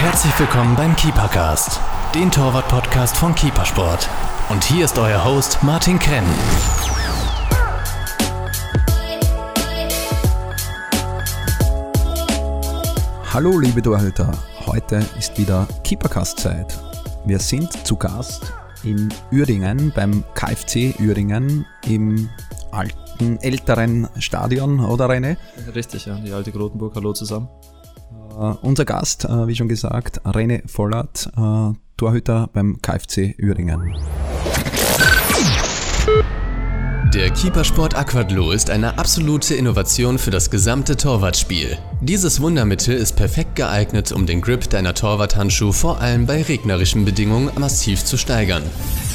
Herzlich willkommen beim Keepercast, den Torwart-Podcast von Keepersport. Und hier ist euer Host Martin Krenn. Hallo liebe Torhüter, heute ist wieder Keepercast-Zeit. Wir sind zu Gast in Uerdingen beim KFC Uerdingen im alten, älteren Stadion, oder René? Richtig, ja, die alte Grotenburg. Hallo zusammen. Uh, unser Gast, uh, wie schon gesagt, René Vollert, uh, Torhüter beim KFC Uerdingen. Der Keepersport Aquadlo ist eine absolute Innovation für das gesamte Torwartspiel. Dieses Wundermittel ist perfekt geeignet, um den Grip deiner Torwarthandschuhe vor allem bei regnerischen Bedingungen massiv zu steigern.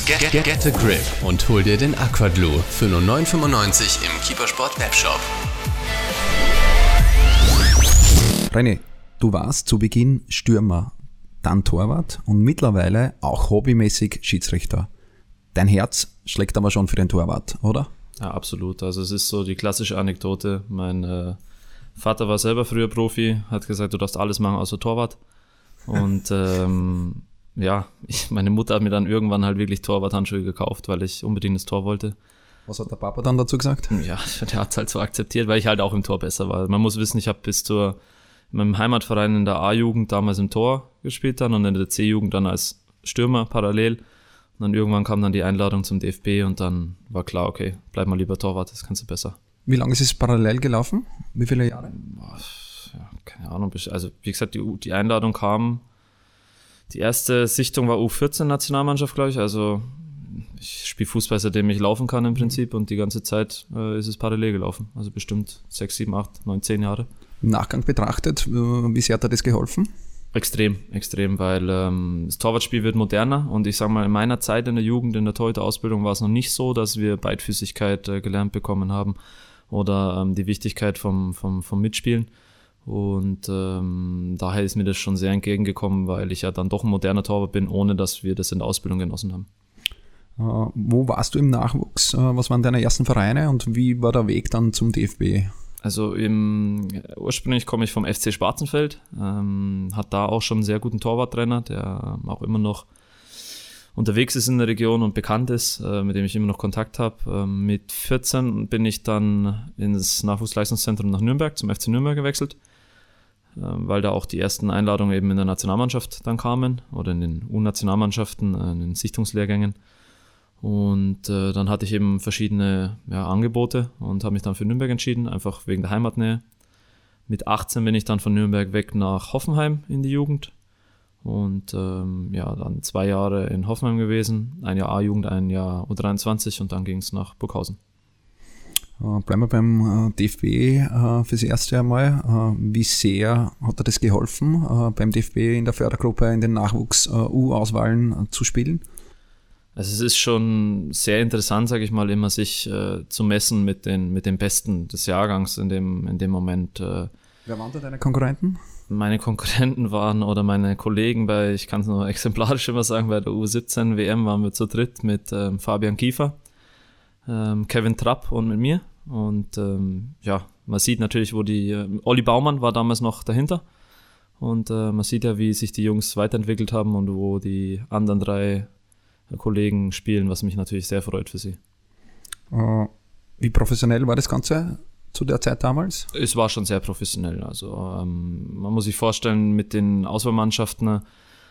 Get, get, get a grip und hol dir den Aquadlo für nur 9,95 im Keepersport Webshop. René, du warst zu Beginn Stürmer, dann Torwart und mittlerweile auch hobbymäßig Schiedsrichter. Dein Herz schlägt aber schon für den Torwart, oder? Ja, absolut. Also es ist so die klassische Anekdote. Mein äh, Vater war selber früher Profi, hat gesagt, du darfst alles machen außer Torwart. Und ähm, ja, ich, meine Mutter hat mir dann irgendwann halt wirklich Torwarthandschuhe gekauft, weil ich unbedingt das Tor wollte. Was hat der Papa dann dazu gesagt? Ja, der hat es halt so akzeptiert, weil ich halt auch im Tor besser war. Man muss wissen, ich habe bis zur in meinem Heimatverein in der A-Jugend damals im Tor gespielt dann und in der C-Jugend dann als Stürmer parallel. Und dann irgendwann kam dann die Einladung zum DFB und dann war klar, okay, bleib mal lieber Torwart, das kannst du besser. Wie lange ist es parallel gelaufen? Wie viele Jahre? Ja, keine Ahnung. Also wie gesagt, die, die Einladung kam, die erste Sichtung war U14-Nationalmannschaft, glaube ich. Also ich spiele Fußball, seitdem ich laufen kann im Prinzip und die ganze Zeit äh, ist es parallel gelaufen. Also bestimmt sechs, sieben, acht, neun, zehn Jahre. Im Nachgang betrachtet, äh, wie sehr hat dir das geholfen? Extrem, extrem, weil ähm, das Torwartspiel wird moderner und ich sage mal, in meiner Zeit in der Jugend, in der Torhüter-Ausbildung war es noch nicht so, dass wir Beidfüßigkeit äh, gelernt bekommen haben oder ähm, die Wichtigkeit vom, vom, vom Mitspielen. Und ähm, daher ist mir das schon sehr entgegengekommen, weil ich ja dann doch ein moderner Torwart bin, ohne dass wir das in der Ausbildung genossen haben. Uh, wo warst du im Nachwuchs? Uh, was waren deine ersten Vereine und wie war der Weg dann zum DFB? Also im, ursprünglich komme ich vom FC Schwarzenfeld, ähm, hat da auch schon einen sehr guten Torwarttrainer, der auch immer noch unterwegs ist in der Region und bekannt ist, äh, mit dem ich immer noch Kontakt habe. Ähm, mit 14 bin ich dann ins Nachwuchsleistungszentrum nach Nürnberg, zum FC Nürnberg gewechselt, äh, weil da auch die ersten Einladungen eben in der Nationalmannschaft dann kamen oder in den U-Nationalmannschaften, äh, in den Sichtungslehrgängen. Und äh, dann hatte ich eben verschiedene ja, Angebote und habe mich dann für Nürnberg entschieden, einfach wegen der Heimatnähe. Mit 18 bin ich dann von Nürnberg weg nach Hoffenheim in die Jugend. Und ähm, ja, dann zwei Jahre in Hoffenheim gewesen, ein Jahr A-Jugend, ein Jahr U23 und dann ging es nach Burghausen. Uh, bleiben wir beim uh, DFB uh, fürs erste einmal. wie sehr hat dir das geholfen, beim DFB in der Fördergruppe in den Nachwuchs-U-Auswahlen zu spielen? Also es ist schon sehr interessant, sage ich mal, immer sich äh, zu messen mit den, mit den Besten des Jahrgangs in dem, in dem Moment. Äh. Wer waren da deine Konkurrenten? Meine Konkurrenten waren oder meine Kollegen bei, ich kann es nur exemplarisch immer sagen, bei der U17 WM waren wir zu dritt mit ähm, Fabian Kiefer, ähm, Kevin Trapp und mit mir. Und ähm, ja, man sieht natürlich, wo die, äh, Olli Baumann war damals noch dahinter. Und äh, man sieht ja, wie sich die Jungs weiterentwickelt haben und wo die anderen drei Kollegen spielen, was mich natürlich sehr freut für sie. Uh, wie professionell war das Ganze zu der Zeit damals? Es war schon sehr professionell. Also ähm, man muss sich vorstellen, mit den Auswahlmannschaften,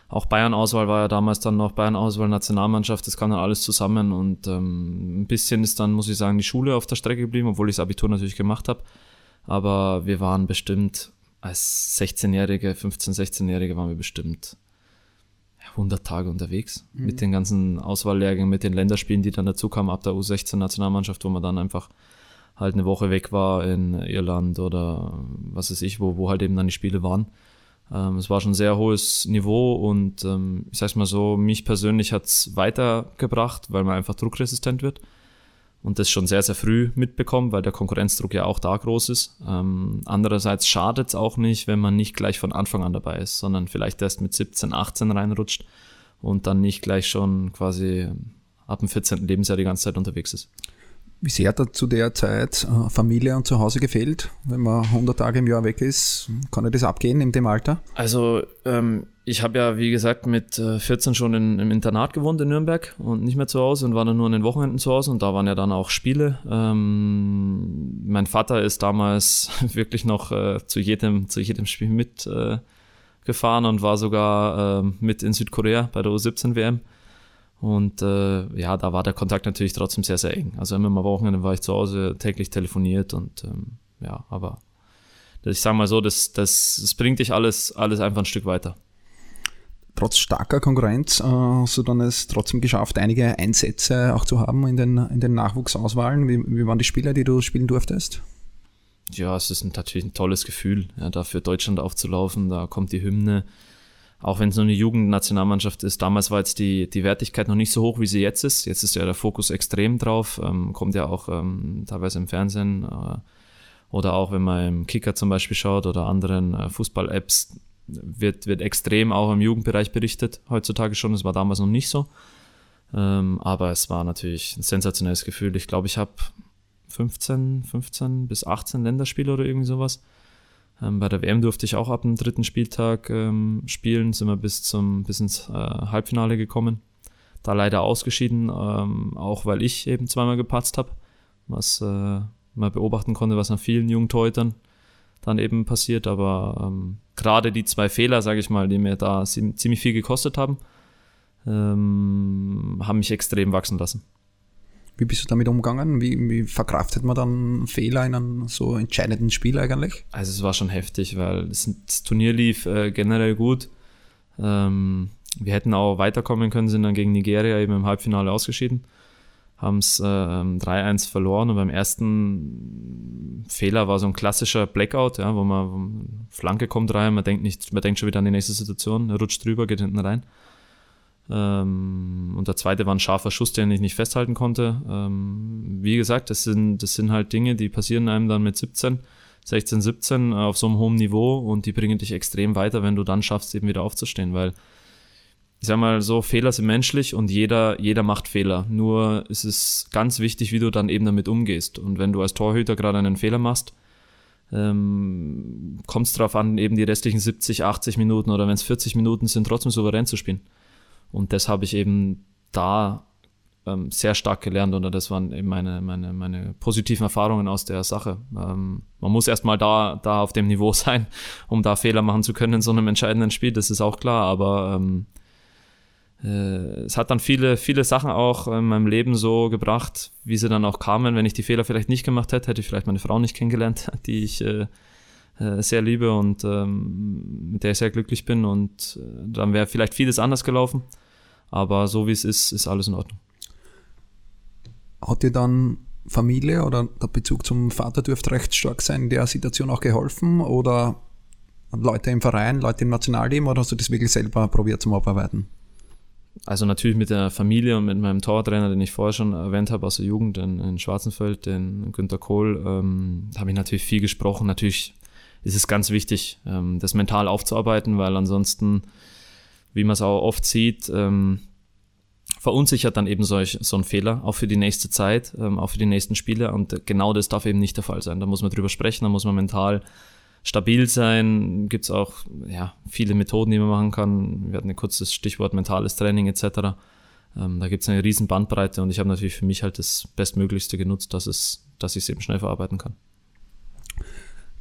auch Bayern-Auswahl war ja damals dann noch Bayern-Auswahl, Nationalmannschaft, das kam dann alles zusammen und ähm, ein bisschen ist dann, muss ich sagen, die Schule auf der Strecke geblieben, obwohl ich das Abitur natürlich gemacht habe. Aber wir waren bestimmt als 16-Jährige, 15-, 16-Jährige waren wir bestimmt 100 Tage unterwegs mhm. mit den ganzen Auswahllehrgängen, mit den Länderspielen, die dann dazu kamen ab der U16-Nationalmannschaft, wo man dann einfach halt eine Woche weg war in Irland oder was weiß ich, wo, wo halt eben dann die Spiele waren. Ähm, es war schon ein sehr hohes Niveau und ähm, ich sag's mal so, mich persönlich hat's weitergebracht, weil man einfach druckresistent wird und das schon sehr, sehr früh mitbekommen, weil der Konkurrenzdruck ja auch da groß ist. Ähm, andererseits schadet es auch nicht, wenn man nicht gleich von Anfang an dabei ist, sondern vielleicht erst mit 17, 18 reinrutscht und dann nicht gleich schon quasi ab dem 14. Lebensjahr die ganze Zeit unterwegs ist. Wie sehr hat zu der Zeit äh, Familie und Zuhause gefehlt? Wenn man 100 Tage im Jahr weg ist, kann das abgehen in dem Alter? Also ähm, ich habe ja, wie gesagt, mit 14 äh, schon in, im Internat gewohnt in Nürnberg und nicht mehr zu Hause und war dann nur an den Wochenenden zu Hause und da waren ja dann auch Spiele. Ähm, mein Vater ist damals wirklich noch äh, zu, jedem, zu jedem Spiel mitgefahren äh, und war sogar äh, mit in Südkorea bei der U17 WM. Und äh, ja, da war der Kontakt natürlich trotzdem sehr, sehr eng. Also immer am Wochenende war ich zu Hause, täglich telefoniert und ähm, ja, aber ich sage mal so, das, das, das bringt dich alles, alles einfach ein Stück weiter. Trotz starker Konkurrenz äh, hast du dann es trotzdem geschafft, einige Einsätze auch zu haben in den, in den Nachwuchsauswahlen. Wie, wie waren die Spiele, die du spielen durftest? Ja, es ist natürlich ein tolles Gefühl, ja, da für Deutschland aufzulaufen. Da kommt die Hymne, auch wenn es nur eine Jugendnationalmannschaft ist, damals war jetzt die, die Wertigkeit noch nicht so hoch, wie sie jetzt ist. Jetzt ist ja der Fokus extrem drauf, ähm, kommt ja auch ähm, teilweise im Fernsehen äh, oder auch wenn man im Kicker zum Beispiel schaut oder anderen äh, Fußball-Apps, wird, wird extrem auch im Jugendbereich berichtet, heutzutage schon. Das war damals noch nicht so. Ähm, aber es war natürlich ein sensationelles Gefühl. Ich glaube, ich habe 15, 15 bis 18 Länderspiele oder irgendwie sowas ähm, bei der WM durfte ich auch ab dem dritten Spieltag ähm, spielen, sind wir bis, zum, bis ins äh, Halbfinale gekommen. Da leider ausgeschieden, ähm, auch weil ich eben zweimal gepatzt habe, was äh, man beobachten konnte, was an vielen jungen Torhütern dann eben passiert. Aber ähm, gerade die zwei Fehler, sage ich mal, die mir da ziemlich viel gekostet haben, ähm, haben mich extrem wachsen lassen. Wie bist du damit umgegangen? Wie, wie verkraftet man dann Fehler in einem so entscheidenden Spiel eigentlich? Also es war schon heftig, weil das, Turnier lief äh, generell gut. Ähm, wir hätten auch weiterkommen können, sind dann gegen Nigeria eben im Halbfinale ausgeschieden. Haben es äh, 3-1 verloren und beim ersten Fehler war so ein klassischer Blackout, ja, wo man, wo man Flanke kommt rein, man denkt nicht, man denkt schon wieder an die nächste Situation, rutscht drüber, geht hinten rein. Ähm, und der zweite war ein scharfer Schuss, den ich nicht festhalten konnte. Ähm, wie gesagt, das sind, das sind halt Dinge, die passieren einem dann mit 17, 16, 17 auf so einem hohen Niveau und die bringen dich extrem weiter, wenn du dann schaffst, eben wieder aufzustehen, weil ich sag mal so, Fehler sind menschlich und jeder, jeder macht Fehler. Nur ist es ganz wichtig, wie du dann eben damit umgehst. Und wenn du als Torhüter gerade einen Fehler machst, ähm, kommt es darauf an, eben die restlichen 70, 80 Minuten oder wenn es 40 Minuten sind, trotzdem souverän zu spielen. Und das habe ich eben da ähm, sehr stark gelernt oder das waren eben meine, meine, meine positiven Erfahrungen aus der Sache. Ähm, man muss erstmal da, da auf dem Niveau sein, um da Fehler machen zu können in so einem entscheidenden Spiel, das ist auch klar, aber ähm, äh, es hat dann viele, viele Sachen auch in meinem Leben so gebracht, wie sie dann auch kamen. Wenn ich die Fehler vielleicht nicht gemacht hätte, hätte ich vielleicht meine Frau nicht kennengelernt, die ich äh, äh, sehr liebe und ähm, mit der ich sehr glücklich bin und äh, dann wäre vielleicht vieles anders gelaufen. Aber so wie es ist, ist alles in Ordnung. Hat dir dann Familie oder der Bezug zum Vater dürfte recht stark sein, in der Situation auch geholfen? Oder Leute im Verein, Leute im Nationalteam oder hast du das wirklich selber probiert zum Abarbeiten? Also natürlich mit der Familie und mit meinem Tortrainer, den ich vorher schon erwähnt habe aus der Jugend in, in Schwarzenfeld, den Günter Kohl, ähm, habe ich natürlich viel gesprochen. Natürlich ist es ganz wichtig, ähm, das mental aufzuarbeiten, weil ansonsten wie man es auch oft sieht, ähm, verunsichert dann eben solch, so ein Fehler, auch für die nächste Zeit, ähm, auch für die nächsten Spiele. Und genau das darf eben nicht der Fall sein. Da muss man drüber sprechen, da muss man mental stabil sein. Gibt es auch ja, viele Methoden, die man machen kann. Wir hatten ein kurzes Stichwort mentales Training etc. Ähm, da gibt es eine riesen Bandbreite und ich habe natürlich für mich halt das Bestmöglichste genutzt, dass, es, dass ich es eben schnell verarbeiten kann.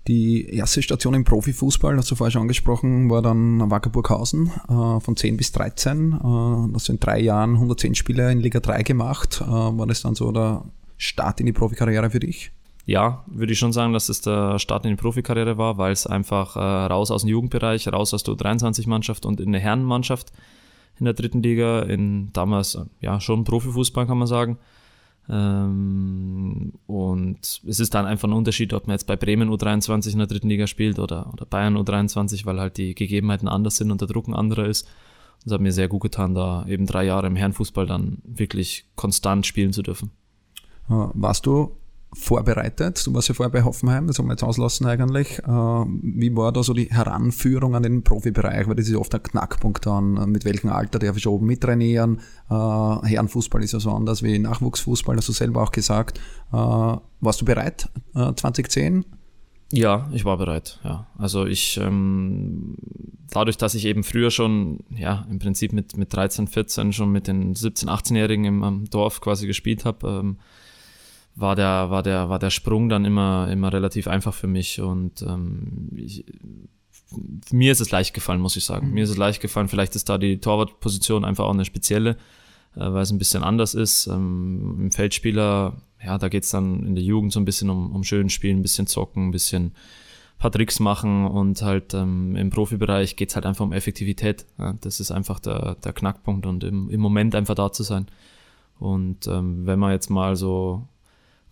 Die erste Station im Profifußball, hast du vorher schon angesprochen, war dann Wackerburghausen äh, von 10 bis 13. Äh, das sind drei Jahren 110 Spiele in Liga 3 gemacht. Äh, war das dann so der Start in die Profikarriere für dich? Ja, würde ich schon sagen, dass es der Start in die Profikarriere war, weil es einfach äh, raus aus dem Jugendbereich, raus aus der 23-Mannschaft und in eine Herrenmannschaft in der dritten Liga, in damals ja schon Profifußball kann man sagen, ähm, und es ist dann einfach ein Unterschied, ob man jetzt bei Bremen U23 in der dritten Liga spielt oder, oder Bayern U23, weil halt die Gegebenheiten anders sind und der Druck ein anderer ist. Es hat mir sehr gut getan, da eben drei Jahre im Herrenfußball dann wirklich konstant spielen zu dürfen. Warst du vorbereitet. Du warst ja vorher bei Hoffenheim, das haben wir jetzt auslassen eigentlich. Äh, wie war da so die Heranführung an den Profibereich? Weil das ist oft ein Knackpunkt dann. Mit welchem Alter darf ich oben mittrainieren? Äh, Herrenfußball ist ja so anders wie Nachwuchsfußball, hast du selber auch gesagt. Äh, warst du bereit 2010? Ja, ich war bereit, ja. Also ich, ähm, dadurch, dass ich eben früher schon, ja, im Prinzip mit, mit 13, 14 schon mit den 17, 18-Jährigen im, im Dorf quasi gespielt habe, ähm, war der, war der, war der Sprung dann immer, immer relativ einfach für mich und ähm, ich, mir ist es leicht gefallen, muss ich sagen. Mhm. Mir ist es leicht gefallen. Vielleicht ist da die Torwartposition einfach auch eine spezielle, äh, weil es ein bisschen anders ist. Ähm, Im Feldspieler, ja, da geht's dann in der Jugend so ein bisschen um, um schön spielen, ein bisschen zocken, ein bisschen paar Tricks machen und halt ähm, im Profibereich geht's halt einfach um Effektivität. Ja, das ist einfach der, der Knackpunkt und im, im Moment einfach da zu sein. Und ähm, wenn man jetzt mal so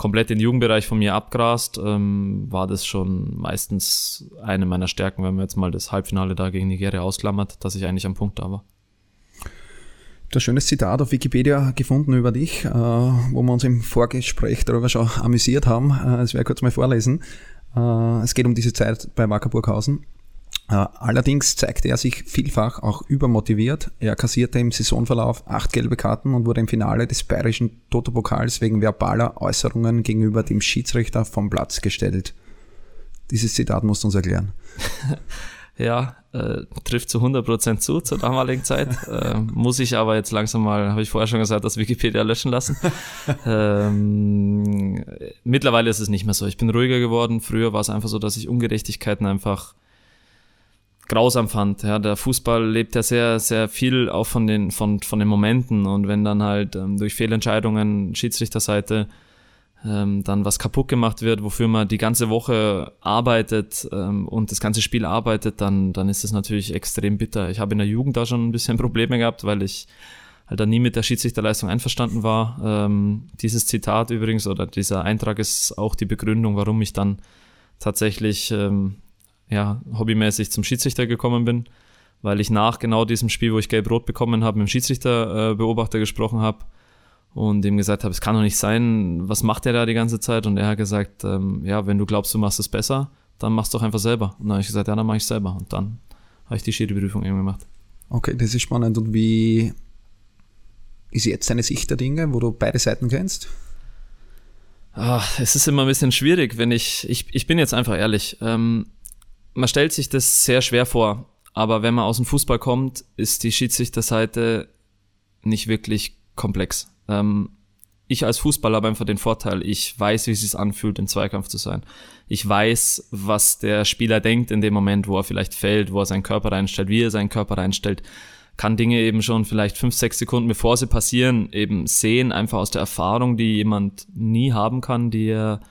komplett den Jugendbereich von mir abgrast, ähm, war das schon meistens eine meiner Stärken, wenn man jetzt mal das Halbfinale da gegen Nigeria ausklammert, dass ich eigentlich am Punkt da war. Das schönes Zitat auf Wikipedia gefunden über dich, äh, wo wir uns im Vorgespräch darüber schon amüsiert haben. Äh, das werde ich kurz mal vorlesen. Äh, es geht um diese Zeit bei Wacker Burghausen. Allerdings zeigte er sich vielfach auch übermotiviert. Er kassierte im Saisonverlauf acht gelbe Karten und wurde im Finale des bayerischen Toto-Pokals wegen verbaler Äußerungen gegenüber dem Schiedsrichter vom Platz gestellt. Dieses Zitat musst du uns erklären. ja, äh, trifft zu 100% zu zur damaligen Zeit. Äh, muss ich aber jetzt langsam mal, habe ich vorher schon gesagt, das Wikipedia löschen lassen. ähm, mittlerweile ist es nicht mehr so. Ich bin ruhiger geworden. Früher war es einfach so, dass ich Ungerechtigkeiten einfach grausam fand. Ja, der Fußball lebt ja sehr, sehr viel auch von den, von, von den Momenten und wenn dann halt ähm, durch Fehlentscheidungen Schiedsrichterseite ähm, dann was kaputt gemacht wird, wofür man die ganze Woche arbeitet ähm, und das ganze Spiel arbeitet, dann, dann ist das natürlich extrem bitter. Ich habe in der Jugend da schon ein bisschen Probleme gehabt, weil ich halt da nie mit der Schiedsrichterleistung einverstanden war. Ähm, dieses Zitat übrigens oder dieser Eintrag ist auch die Begründung, warum ich dann tatsächlich ähm, ja, hobbymäßig zum Schiedsrichter gekommen bin, weil ich nach genau diesem Spiel, wo ich gelb-rot bekommen habe, mit dem Schiedsrichterbeobachter äh, gesprochen habe und ihm gesagt habe, es kann doch nicht sein, was macht er da die ganze Zeit? Und er hat gesagt, ähm, ja, wenn du glaubst, du machst es besser, dann machst du doch einfach selber. Und dann habe ich gesagt, ja, dann mache ich selber. Und dann habe ich die Schiedsrichterprüfung eben gemacht. Okay, das ist spannend. Und wie ist jetzt deine Sicht der Dinge, wo du beide Seiten kennst? Ach, es ist immer ein bisschen schwierig, wenn ich, ich, ich bin jetzt einfach ehrlich. Ähm, man stellt sich das sehr schwer vor, aber wenn man aus dem Fußball kommt, ist die Schiedsrichterseite nicht wirklich komplex. Ähm, ich als Fußballer habe einfach den Vorteil, ich weiß, wie es sich anfühlt, im Zweikampf zu sein. Ich weiß, was der Spieler denkt in dem Moment, wo er vielleicht fällt, wo er seinen Körper reinstellt, wie er seinen Körper reinstellt. Kann Dinge eben schon vielleicht fünf, sechs Sekunden bevor sie passieren, eben sehen, einfach aus der Erfahrung, die jemand nie haben kann, die er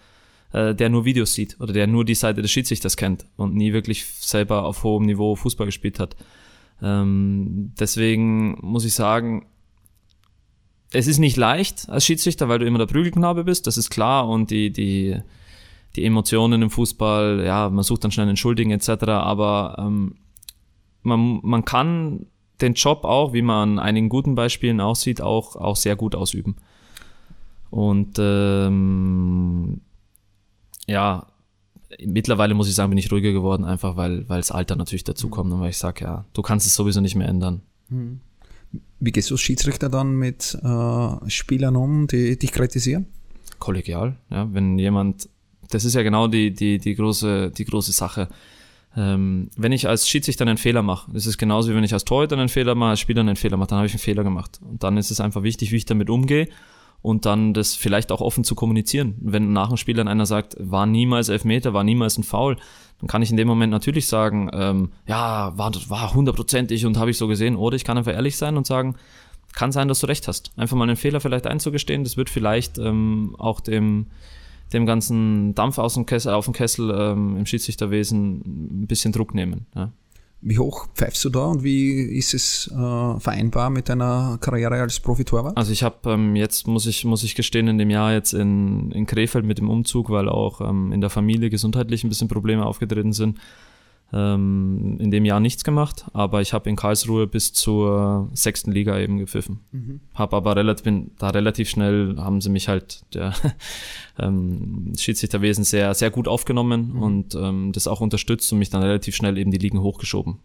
äh, der nur Videos sieht oder der nur die Seite des Schiedsrichters kennt und nie wirklich selber auf hohem Niveau Fußball gespielt hat. Ähm, deswegen muss ich sagen, es ist nicht leicht als Schiedsrichter, weil du immer der Prügelknabe bist, das ist klar und die, die, die Emotionen im Fußball, ja, man sucht dann schnell einen Schuldigen etc., aber ähm, man, man kann den Job auch, wie man an einigen guten Beispielen aussieht, auch, auch sehr gut ausüben. Und ähm, ja, mittlerweile muss ich sagen, bin ich ruhiger geworden, einfach weil, weil das Alter natürlich dazukommt und weil ich sage, ja, du kannst es sowieso nicht mehr ändern. Mhm. Wie gehst du als Schiedsrichter dann mit äh, Spielern um, die dich kritisieren? Kollegial, ja, wenn jemand, das ist ja genau die, die, die, große, die große Sache. Ähm, wenn ich als Schiedsrichter einen Fehler mache, das ist genauso wie wenn ich als Torhüter einen Fehler mache, als Spieler einen Fehler mache, dann habe ich einen Fehler gemacht. Und dann ist es einfach wichtig, wie ich damit umgehe und dann das vielleicht auch offen zu kommunizieren. Wenn nach dem Spiel dann einer sagt, war niemals Elfmeter, war niemals ein Foul, dann kann ich in dem Moment natürlich sagen, ähm, ja, war, war hundertprozentig und habe ich so gesehen. Oder ich kann einfach ehrlich sein und sagen, kann sein, dass du recht hast. Einfach mal einen Fehler vielleicht einzugestehen, das wird vielleicht ähm, auch dem, dem ganzen Dampf aus dem Kessel, auf dem Kessel ähm, im Schiedsrichterwesen ein bisschen Druck nehmen. Ja. Wie hoch pfeifst du da und wie ist es äh, vereinbar mit deiner Karriere als Profitorwart? Also ich habe ähm, jetzt, muss ich, muss ich gestehen, in dem Jahr jetzt in, in Krefeld mit dem Umzug, weil auch ähm, in der Familie gesundheitlich ein bisschen Probleme aufgetreten sind, ähm, in dem Jahr nichts gemacht, aber ich habe in Karlsruhe bis zur sechsten Liga eben gepfiffen. Mhm. Habe aber relativ, bin da relativ schnell, haben sie mich halt, der ähm, Schiedsrichterwesen sehr, sehr gut aufgenommen mhm. und ähm, das auch unterstützt und mich dann relativ schnell eben die Ligen hochgeschoben.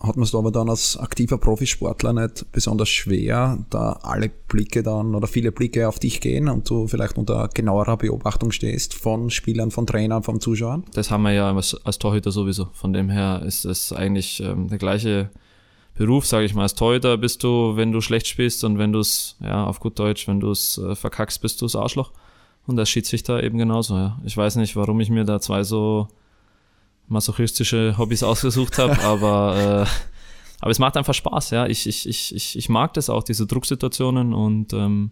Hat man es aber dann als aktiver Profisportler nicht besonders schwer, da alle Blicke dann oder viele Blicke auf dich gehen und du vielleicht unter genauerer Beobachtung stehst von Spielern, von Trainern, von Zuschauern? Das haben wir ja als, Torhüter sowieso. Von dem her ist es eigentlich ähm, der gleiche Beruf, sage ich mal. Als Torhüter bist du, wenn du schlecht spielst und wenn du es, ja, auf gut Deutsch, wenn du es äh, verkackst, bist du das Arschloch. Und als Schiedsrichter eben genauso, ja. Ich weiß nicht, warum ich mir da zwei so masochistische Hobbys ausgesucht habe, aber, äh, aber es macht einfach Spaß, ja. Ich, ich, ich, ich, ich mag das auch, diese Drucksituationen und ähm,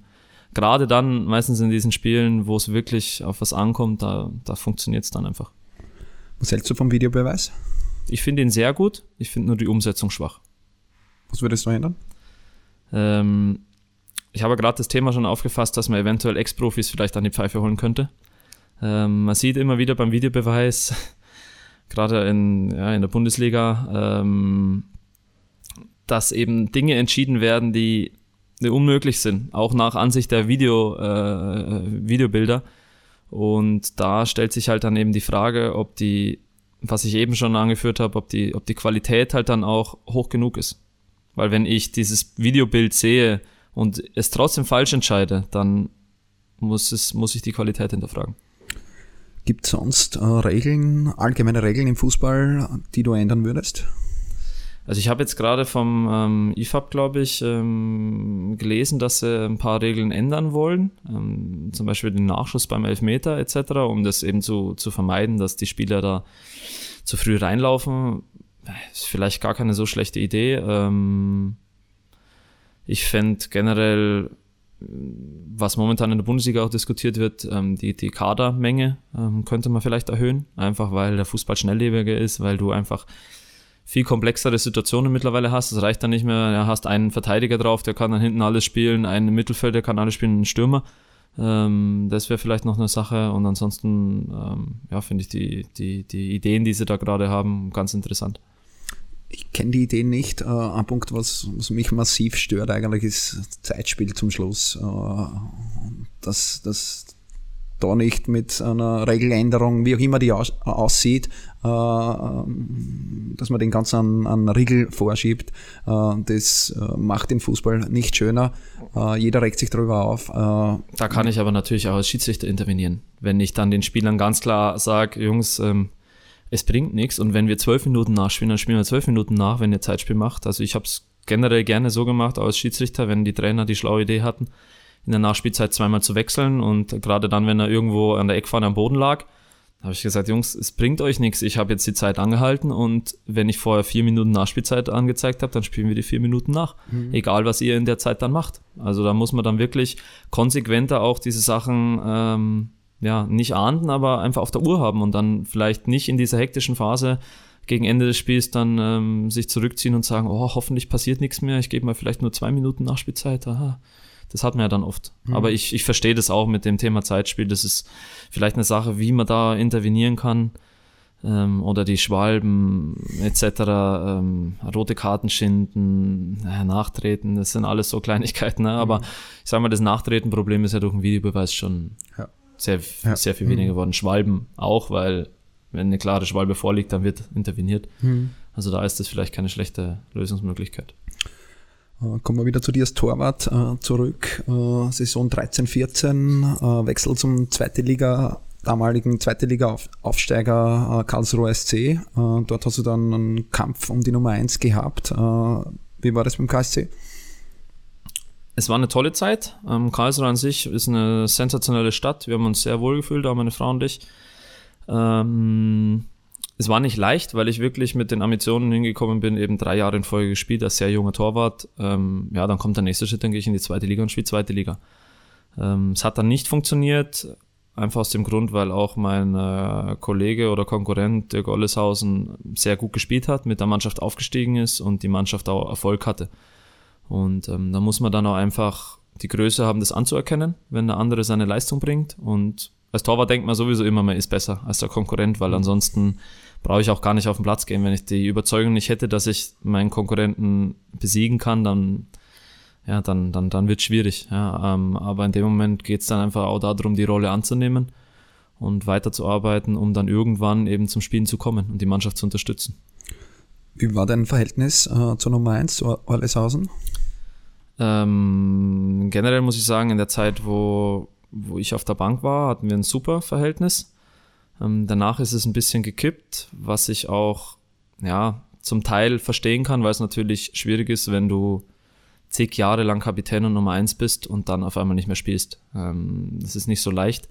gerade dann, meistens in diesen Spielen, wo es wirklich auf was ankommt, da, da funktioniert es dann einfach. Was hältst du vom Videobeweis? Ich finde ihn sehr gut, ich finde nur die Umsetzung schwach. Was würdest du ändern? Ähm, ich habe gerade das Thema schon aufgefasst, dass man eventuell Ex-Profis vielleicht an die Pfeife holen könnte. Ähm, man sieht immer wieder beim Videobeweis, gerade in, ja, in der Bundesliga, ähm, dass eben Dinge entschieden werden, die, unmöglich sind, auch nach Ansicht der Video, äh, Videobilder. Und da stellt sich halt dann eben die Frage, ob die, was ich eben schon angeführt habe, ob die, ob die Qualität halt dann auch hoch genug ist. Weil wenn ich dieses Videobild sehe und es trotzdem falsch entscheide, dann muss, es, muss ich die Qualität hinterfragen. Gibt es sonst äh, Regeln, allgemeine Regeln im Fußball, die du ändern würdest? Also ich habe jetzt gerade vom ähm, IFAB, glaube ich, ähm, gelesen, dass sie ein paar Regeln ändern wollen. Ähm, zum Beispiel den Nachschuss beim Elfmeter etc., um das eben zu, zu vermeiden, dass die Spieler da zu früh reinlaufen. Ist vielleicht gar keine so schlechte Idee. Ähm, ich fände generell was momentan in der Bundesliga auch diskutiert wird, ähm, die, die Kadermenge ähm, könnte man vielleicht erhöhen, einfach weil der Fußball schnelllebiger ist, weil du einfach viel komplexere Situationen mittlerweile hast. Es reicht dann nicht mehr, du hast einen Verteidiger drauf, der kann dann hinten alles spielen, einen Mittelfeld, der kann alles spielen, einen Stürmer. Ähm, das wäre vielleicht noch eine Sache und ansonsten ähm, ja, finde ich die, die, die Ideen, die sie da gerade haben, ganz interessant ich kenne die Idee nicht. Äh, ein Punkt, was, was, mich massiv stört eigentlich, ist Zeitspiel zum Schluss. Äh, dass, dass da nicht mit einer Regeländerung, wie auch immer die aus, aussieht, äh, dass man den ganzen an, an Riegel vorschiebt. Äh, das äh, macht den Fußball nicht schöner. Äh, jeder regt sich darüber auf. da kann ich aber natürlich auch als Schiedsrichter intervenieren. Wenn ich dann den Spielern ganz klar sage, Jungs, ähm, es bringt nichts. Und wenn wir zwölf Minuten nachspielen, dann spielen wir zwölf Minuten nach, wenn ihr Zeitspiel macht. Also ich habe es generell gerne so gemacht als Schiedsrichter, wenn die Trainer die schlaue Idee hatten, in der Nachspielzeit zweimal zu wechseln und gerade dann, wenn er irgendwo an der Eckfahne am Boden lag, habe ich gesagt, Jungs, es bringt euch nichts. Ich habe jetzt die Zeit angehalten und wenn ich vorher vier Minuten Nachspielzeit angezeigt habe, dann spielen wir die vier Minuten nach. Mhm. Egal, was ihr in der Zeit dann macht. Also da muss man dann wirklich konsequenter auch diese Sachen ähm, ja, nicht ahnden, aber einfach auf der Uhr haben und dann vielleicht nicht in dieser hektischen Phase gegen Ende des Spiels dann ähm, sich zurückziehen und sagen, oh, hoffentlich passiert nichts mehr, ich gebe mal vielleicht nur zwei Minuten Nachspielzeit. Aha. Das hat man ja dann oft. Mhm. Aber ich, ich verstehe das auch mit dem Thema Zeitspiel. Das ist vielleicht eine Sache, wie man da intervenieren kann. Ähm, oder die Schwalben etc., ähm, rote Karten schinden, äh, nachtreten, das sind alles so Kleinigkeiten. Ne? Aber mhm. ich sage mal, das Nachtretenproblem ist ja durch den Videobeweis schon ja sehr, ja. sehr viel weniger mhm. geworden. Schwalben auch, weil wenn eine klare Schwalbe vorliegt, dann wird interveniert. Mhm. Also da ist das vielleicht keine schlechte Lösungsmöglichkeit. Äh, kommen wir wieder zu dir als Torwart äh, zurück. Äh, Saison 13, 14, äh, Wechsel zum zweite Liga, damaligen zweite Liga Aufsteiger äh, Karlsruhe SC. Äh, dort hast du dann einen Kampf um die Nummer 1 gehabt. wie war das beim KSC? Es war eine tolle Zeit. Ähm, Karlsruhe an sich ist eine sensationelle Stadt. Wir haben uns sehr wohl gefühlt, auch meine Frau und ich. Ähm, es war nicht leicht, weil ich wirklich mit den Ambitionen hingekommen bin, eben drei Jahre in Folge gespielt, als sehr junger Torwart. Ähm, ja, dann kommt der nächste Schritt, dann gehe ich in die zweite Liga und spiele zweite Liga. Ähm, es hat dann nicht funktioniert, einfach aus dem Grund, weil auch mein äh, Kollege oder Konkurrent Dirk Olleshausen sehr gut gespielt hat, mit der Mannschaft aufgestiegen ist und die Mannschaft auch Erfolg hatte. Und ähm, da muss man dann auch einfach die Größe haben, das anzuerkennen, wenn der andere seine Leistung bringt. Und als Torwart denkt man sowieso immer, man ist besser als der Konkurrent, weil ansonsten brauche ich auch gar nicht auf den Platz gehen. Wenn ich die Überzeugung nicht hätte, dass ich meinen Konkurrenten besiegen kann, dann, ja, dann, dann, dann wird es schwierig. Ja. Ähm, aber in dem Moment geht es dann einfach auch darum, die Rolle anzunehmen und weiterzuarbeiten, um dann irgendwann eben zum Spielen zu kommen und die Mannschaft zu unterstützen. Wie war dein Verhältnis äh, zur Nummer 1, zu Orleshausen? Ähm, generell muss ich sagen, in der Zeit, wo, wo ich auf der Bank war, hatten wir ein super Verhältnis. Ähm, danach ist es ein bisschen gekippt, was ich auch ja, zum Teil verstehen kann, weil es natürlich schwierig ist, wenn du zig Jahre lang Kapitän und Nummer 1 bist und dann auf einmal nicht mehr spielst. Ähm, das ist nicht so leicht,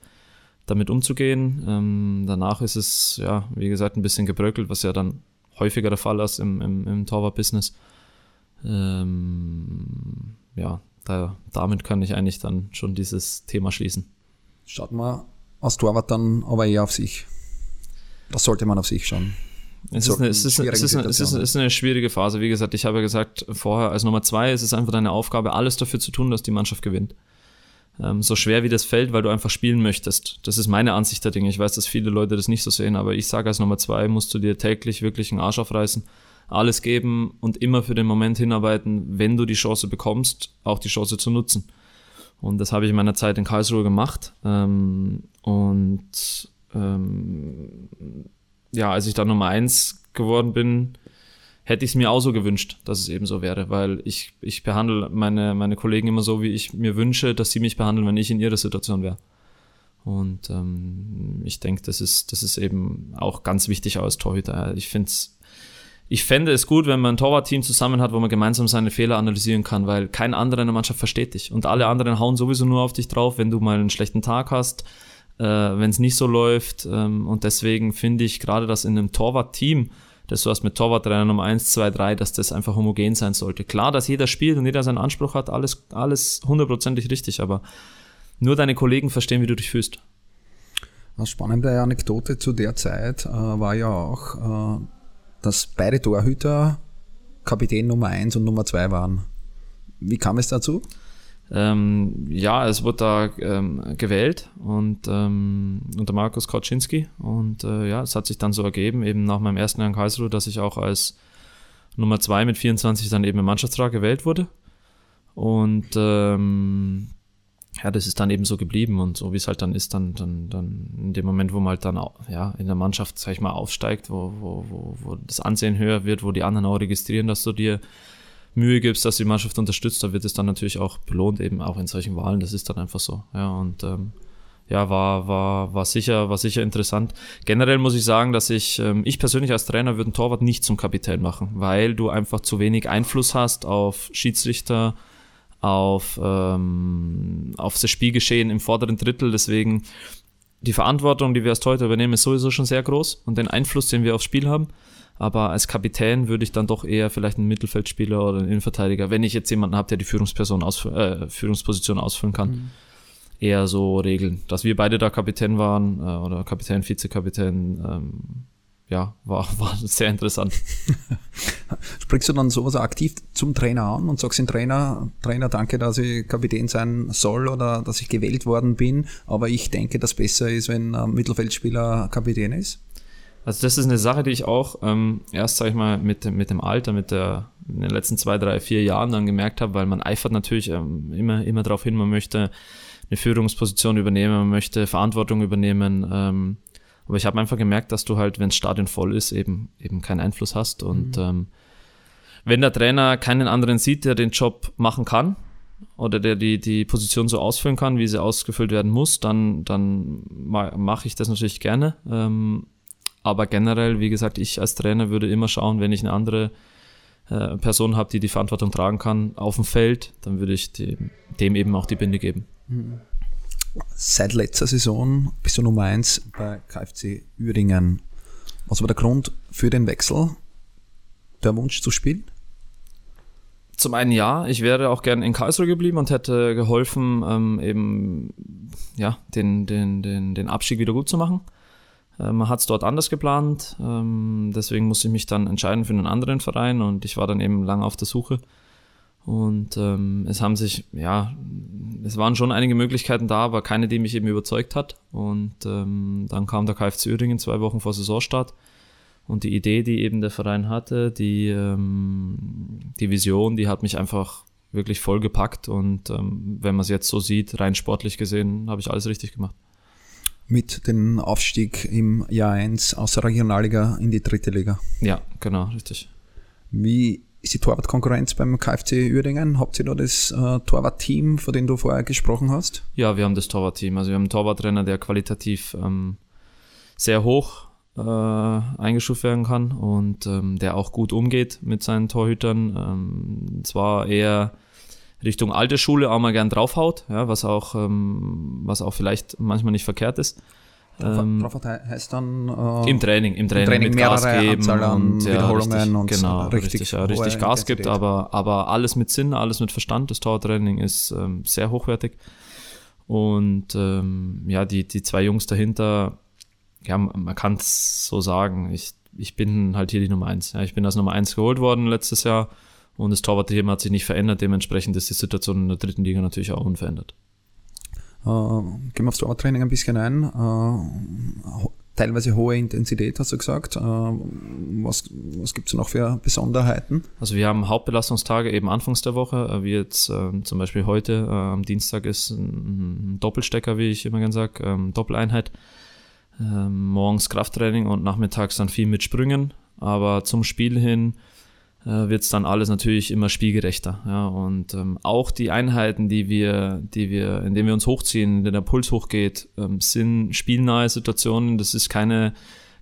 damit umzugehen. Ähm, danach ist es, ja, wie gesagt, ein bisschen gebröckelt, was ja dann häufiger der Fall ist im, im, im Torwart-Business. Ähm, ja, da, damit kann ich eigentlich dann schon dieses Thema schließen. Schaut mal als Torwart dann aber eher auf sich. Das sollte man auf sich schauen. Es ist, eine, es, ist, es, ist eine, es, ist, es ist eine schwierige Phase. Wie gesagt, ich habe ja gesagt vorher, als Nummer zwei ist es einfach deine Aufgabe, alles dafür zu tun, dass die Mannschaft gewinnt. Ähm, so schwer wie das fällt, weil du einfach spielen möchtest. Das ist meine Ansicht der Dinge. Ich weiß, dass viele Leute das nicht so sehen, aber ich sage, als Nummer zwei musst du dir täglich wirklich einen Arsch aufreißen, alles geben und immer für den Moment hinarbeiten, wenn du die Chance bekommst, auch die Chance zu nutzen. Und das habe ich in meiner Zeit in Karlsruhe gemacht. Ähm, und ähm, ja, als ich dann Nummer eins geworden bin, hätte ich es mir auch so gewünscht, dass es eben so wäre, weil ich, ich behandle meine, meine Kollegen immer so, wie ich mir wünsche, dass sie mich behandeln, wenn ich in ihrer Situation wäre. Und ähm, ich denke, das ist, das ist eben auch ganz wichtig als Torhüter. Ich finde es ich fände es gut, wenn man ein Torwartteam zusammen hat, wo man gemeinsam seine Fehler analysieren kann, weil kein anderer in der Mannschaft versteht dich. Und alle anderen hauen sowieso nur auf dich drauf, wenn du mal einen schlechten Tag hast, äh, wenn es nicht so läuft. Ähm, und deswegen finde ich gerade, dass in einem Torwartteam, das du hast mit Torwarttrainer Nummer 1, 2, 3, dass das einfach homogen sein sollte. Klar, dass jeder spielt und jeder seinen Anspruch hat, alles, alles hundertprozentig richtig, aber nur deine Kollegen verstehen, wie du dich fühlst. Eine spannende Anekdote zu der Zeit äh, war ja auch, äh, dass beide Torhüter Kapitän Nummer 1 und Nummer 2 waren. Wie kam es dazu? Ähm, ja, es wurde da ähm, gewählt und ähm, unter Markus Kaczynski und äh, ja, es hat sich dann so ergeben, eben nach meinem ersten Jahr in Karlsruhe, dass ich auch als Nummer 2 mit 24 dann eben im Mannschaftsrat gewählt wurde. Und ähm, ja, das ist dann eben so geblieben und so wie es halt dann ist, dann, dann, dann in dem Moment, wo man halt dann ja, in der Mannschaft, sag ich mal, aufsteigt, wo, wo, wo, wo das Ansehen höher wird, wo die anderen auch registrieren, dass du dir Mühe gibst, dass die Mannschaft unterstützt, da wird es dann natürlich auch belohnt, eben auch in solchen Wahlen. Das ist dann einfach so. Ja, und ähm, ja, war, war, war sicher, war sicher interessant. Generell muss ich sagen, dass ich, ähm, ich persönlich als Trainer würde einen Torwart nicht zum Kapitän machen, weil du einfach zu wenig Einfluss hast auf Schiedsrichter, auf, ähm, auf das Spielgeschehen im vorderen Drittel. Deswegen die Verantwortung, die wir als Torhüter übernehmen, ist sowieso schon sehr groß und den Einfluss, den wir aufs Spiel haben. Aber als Kapitän würde ich dann doch eher vielleicht einen Mittelfeldspieler oder einen Innenverteidiger, wenn ich jetzt jemanden habe, der die Führungsperson ausf äh, Führungsposition ausfüllen kann, mhm. eher so regeln. Dass wir beide da Kapitän waren äh, oder Kapitän, Vizekapitän, ähm, ja, war, war sehr interessant. Sprichst du dann sowas aktiv zum Trainer an und sagst dem Trainer, Trainer, danke, dass ich Kapitän sein soll oder dass ich gewählt worden bin, aber ich denke, dass besser ist, wenn ein Mittelfeldspieler Kapitän ist? Also das ist eine Sache, die ich auch ähm, erst, sag ich mal, mit, mit dem Alter, mit der in den letzten zwei, drei, vier Jahren dann gemerkt habe, weil man eifert natürlich ähm, immer, immer darauf hin, man möchte eine Führungsposition übernehmen, man möchte Verantwortung übernehmen, ähm, aber ich habe einfach gemerkt, dass du halt, wenn das Stadion voll ist, eben, eben keinen Einfluss hast. Und mhm. ähm, wenn der Trainer keinen anderen sieht, der den Job machen kann oder der die, die Position so ausfüllen kann, wie sie ausgefüllt werden muss, dann, dann mache ich das natürlich gerne. Ähm, aber generell, wie gesagt, ich als Trainer würde immer schauen, wenn ich eine andere äh, Person habe, die die Verantwortung tragen kann auf dem Feld, dann würde ich die, dem eben auch die Binde geben. Seit letzter Saison bist du Nummer 1 bei KFC Uerdingen. Was war der Grund für den Wechsel? Der Wunsch zu spielen? Zum einen ja, ich wäre auch gern in Karlsruhe geblieben und hätte geholfen, ähm, eben ja, den, den, den, den Abstieg wieder gut zu machen. Ähm, man hat es dort anders geplant, ähm, deswegen musste ich mich dann entscheiden für einen anderen Verein und ich war dann eben lange auf der Suche Und ähm, es haben sich, ja, es waren schon einige Möglichkeiten da, aber keine, die mich eben überzeugt hat. Und ähm, dann kam der KFC Uerdingen zwei Wochen vor Saisonstart. Und die Idee, die eben der Verein hatte, die, die Vision, die hat mich einfach wirklich voll gepackt. Und wenn man es jetzt so sieht, rein sportlich gesehen, habe ich alles richtig gemacht. Mit dem Aufstieg im Jahr 1 aus der Regionalliga in die dritte Liga. Ja, genau, richtig. Wie ist die Torwartkonkurrenz beim KfC Uerdingen? Habt ihr da das äh, Torwartteam, von dem du vorher gesprochen hast? Ja, wir haben das Torwartteam. Also wir haben einen Torwarttrainer, der qualitativ ähm, sehr hoch äh, eingestuft werden kann und ähm, der auch gut umgeht mit seinen Torhütern. Ähm, zwar eher Richtung alte Schule auch mal gern draufhaut, ja, was auch, ähm, was auch vielleicht manchmal nicht verkehrt ist. Ähm, Drauf heißt dann äh, im Training, im Training, Training mit Gas geben und ja, Wiederholungen richtig, und genau, richtig, richtig, ja, richtig Gas gibt, aber, aber alles mit Sinn, alles mit Verstand. Das Tortraining ist ähm, sehr hochwertig. Und ähm, ja, die, die zwei Jungs dahinter, ja, man kann es so sagen, ich, ich bin halt hier die Nummer eins. Ja, ich bin als Nummer eins geholt worden letztes Jahr und das Torwartthema hat sich nicht verändert. Dementsprechend ist die Situation in der dritten Liga natürlich auch unverändert. Äh, gehen wir aufs Torwarttraining ein bisschen ein. Äh, teilweise hohe Intensität, hast du gesagt. Äh, was was gibt es noch für Besonderheiten? Also wir haben Hauptbelastungstage eben anfangs der Woche, äh, wie jetzt äh, zum Beispiel heute, äh, am Dienstag ist ein, ein Doppelstecker, wie ich immer gerne sage, ähm, Doppeleinheit. Ähm, morgens Krafttraining und nachmittags dann viel mit Sprüngen. Aber zum Spiel hin äh, wird es dann alles natürlich immer spielgerechter. Ja? Und ähm, auch die Einheiten, die wir, die wir, indem wir uns hochziehen, in der Puls hochgeht, ähm, sind spielnahe Situationen. Das ist keine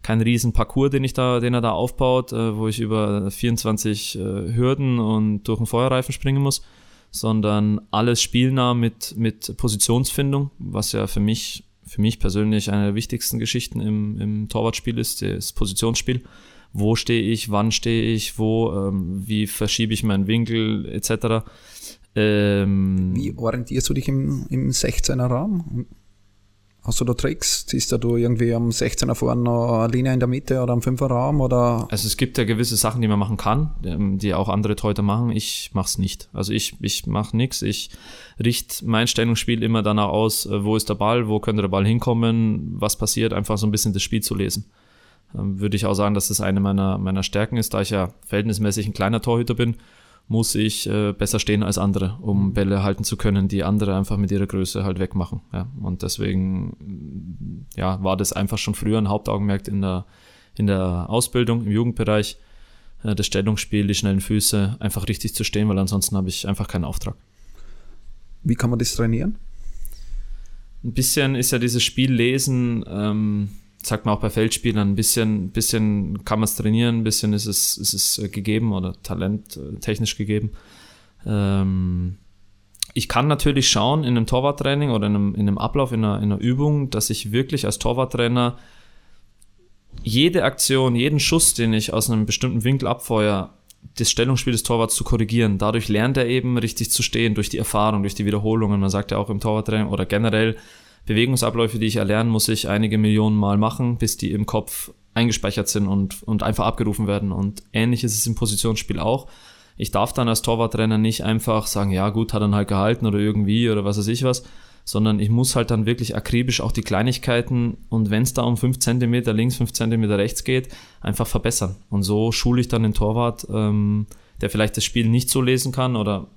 kein riesen Parcours, den ich da, den er da aufbaut, äh, wo ich über 24 äh, Hürden und durch einen Feuerreifen springen muss, sondern alles spielnah mit, mit Positionsfindung, was ja für mich, für mich persönlich eine der wichtigsten Geschichten im, im Torwartspiel ist, das Positionsspiel wo stehe ich, wann stehe ich, wo, ähm, wie verschiebe ich meinen Winkel etc. Ähm, wie orientierst du dich im, im 16er Raum? Hast du da Tricks? Ziehst du irgendwie am 16er vorne eine Linie in der Mitte oder am 5er Raum? Oder? Also es gibt ja gewisse Sachen, die man machen kann, ähm, die auch andere Torhüter machen. Ich mache es nicht. Also ich, ich mache nichts. Ich richte mein Stellungsspiel immer danach aus, äh, wo ist der Ball, wo könnte der Ball hinkommen, was passiert, einfach so ein bisschen das Spiel zu lesen. Ähm, würde ich auch sagen, dass das eine meiner, meiner Stärken ist. Da ich ja verhältnismäßig ein kleiner Torhüter bin, muss ich äh, besser stehen als andere, um mhm. Bälle halten zu können, die andere einfach mit ihrer Größe halt wegmachen. Ja. Und deswegen ja, war das einfach schon früher ein Hauptaugenmerk in der, in der Ausbildung, im Jugendbereich. Äh, das Stellungsspiel, die schnellen Füße, einfach richtig zu stehen, weil ansonsten habe ich einfach keinen Auftrag. Wie kann man das trainieren? Ein bisschen ist ja dieses Spiel lesen, ähm, sagt man auch bei Feldspielern, ein bisschen, bisschen kann man es trainieren, ein bisschen ist es, ist es äh, gegeben oder Talent äh, technisch gegeben. Ähm, ich kann natürlich schauen in einem Torwarttraining oder in einem, in einem Ablauf, in einer, in einer Übung, dass ich wirklich als Torwarttrainer jede Aktion, jeden Schuss, den ich aus einem bestimmten Winkel abfeuere, das Stellungsspiel des Torwarts zu korrigieren. Dadurch lernt er eben richtig zu stehen durch die Erfahrung, durch die Wiederholungen. Man sagt ja auch im Torwarttraining oder generell, Bewegungsabläufe, die ich erlernen, muss ich einige Millionen Mal machen, bis die im Kopf eingespeichert sind und, und einfach abgerufen werden. Und ähnlich ist es im Positionsspiel auch. Ich darf dann als Torwarttrainer nicht einfach sagen, ja gut, hat er halt gehalten oder irgendwie oder was weiß ich was, sondern ich muss halt dann wirklich akribisch auch die Kleinigkeiten und wenn es da um 5 cm links, 5 cm rechts geht, einfach verbessern. Und so schule ich dann den Torwart, ähm, der vielleicht das Spiel nicht so lesen kann oder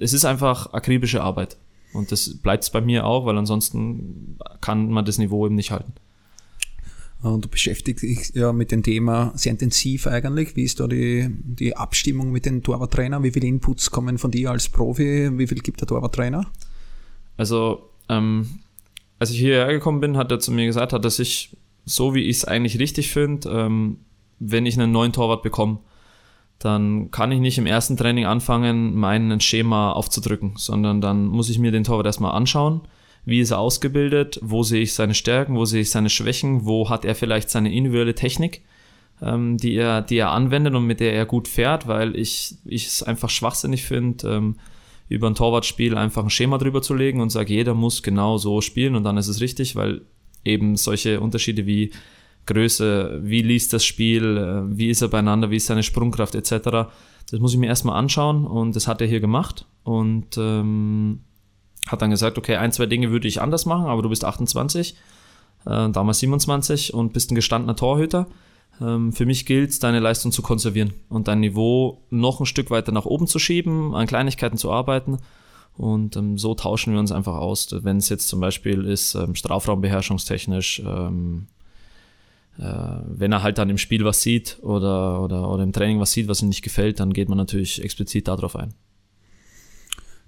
es ist einfach akribische Arbeit. Und das bleibt es bei mir auch, weil ansonsten kann man das Niveau eben nicht halten. Und du beschäftigst dich ja mit dem Thema sehr intensiv eigentlich. Wie ist da die, die Abstimmung mit den Torwarttrainern? Wie viele Inputs kommen von dir als Profi? Wie viel gibt der Torwarttrainer? Also, ähm, als ich hierher gekommen bin, hat er zu mir gesagt, hat er sich, so wie ich es eigentlich richtig finde, ähm, wenn ich einen neuen Torwart bekomme, dann kann ich nicht im ersten Training anfangen, mein Schema aufzudrücken, sondern dann muss ich mir den Torwart erstmal anschauen. Wie ist er ausgebildet? Wo sehe ich seine Stärken? Wo sehe ich seine Schwächen? Wo hat er vielleicht seine individuelle Technik, ähm, die, er, die er anwendet und mit der er gut fährt? Weil ich, ich es einfach schwachsinnig finde, ähm, über ein Torwartspiel einfach ein Schema drüber zu legen und sage, jeder muss genau so spielen und dann ist es richtig, weil eben solche Unterschiede wie Größe, wie liest das Spiel, äh, wie ist er beieinander, wie ist seine Sprungkraft etc. Das muss ich mir erstmal anschauen und das hat er hier gemacht und ähm, hat dann gesagt, okay, ein, zwei Dinge würde ich anders machen, aber du bist 28, äh, damals 27 und bist ein gestandener Torhüter. Ähm, für mich gilt es, deine Leistung zu konservieren und dein Niveau noch ein Stück weiter nach oben zu schieben, an Kleinigkeiten zu arbeiten. Und ähm, so tauschen wir uns einfach aus. Wenn es jetzt zum Beispiel ist, ähm, Strafraumbeherrschungstechnisch, ähm, äh, wenn er halt dann im Spiel was sieht oder, oder, oder im Training was sieht, was ihm nicht gefällt, dann geht man natürlich explizit darauf ein.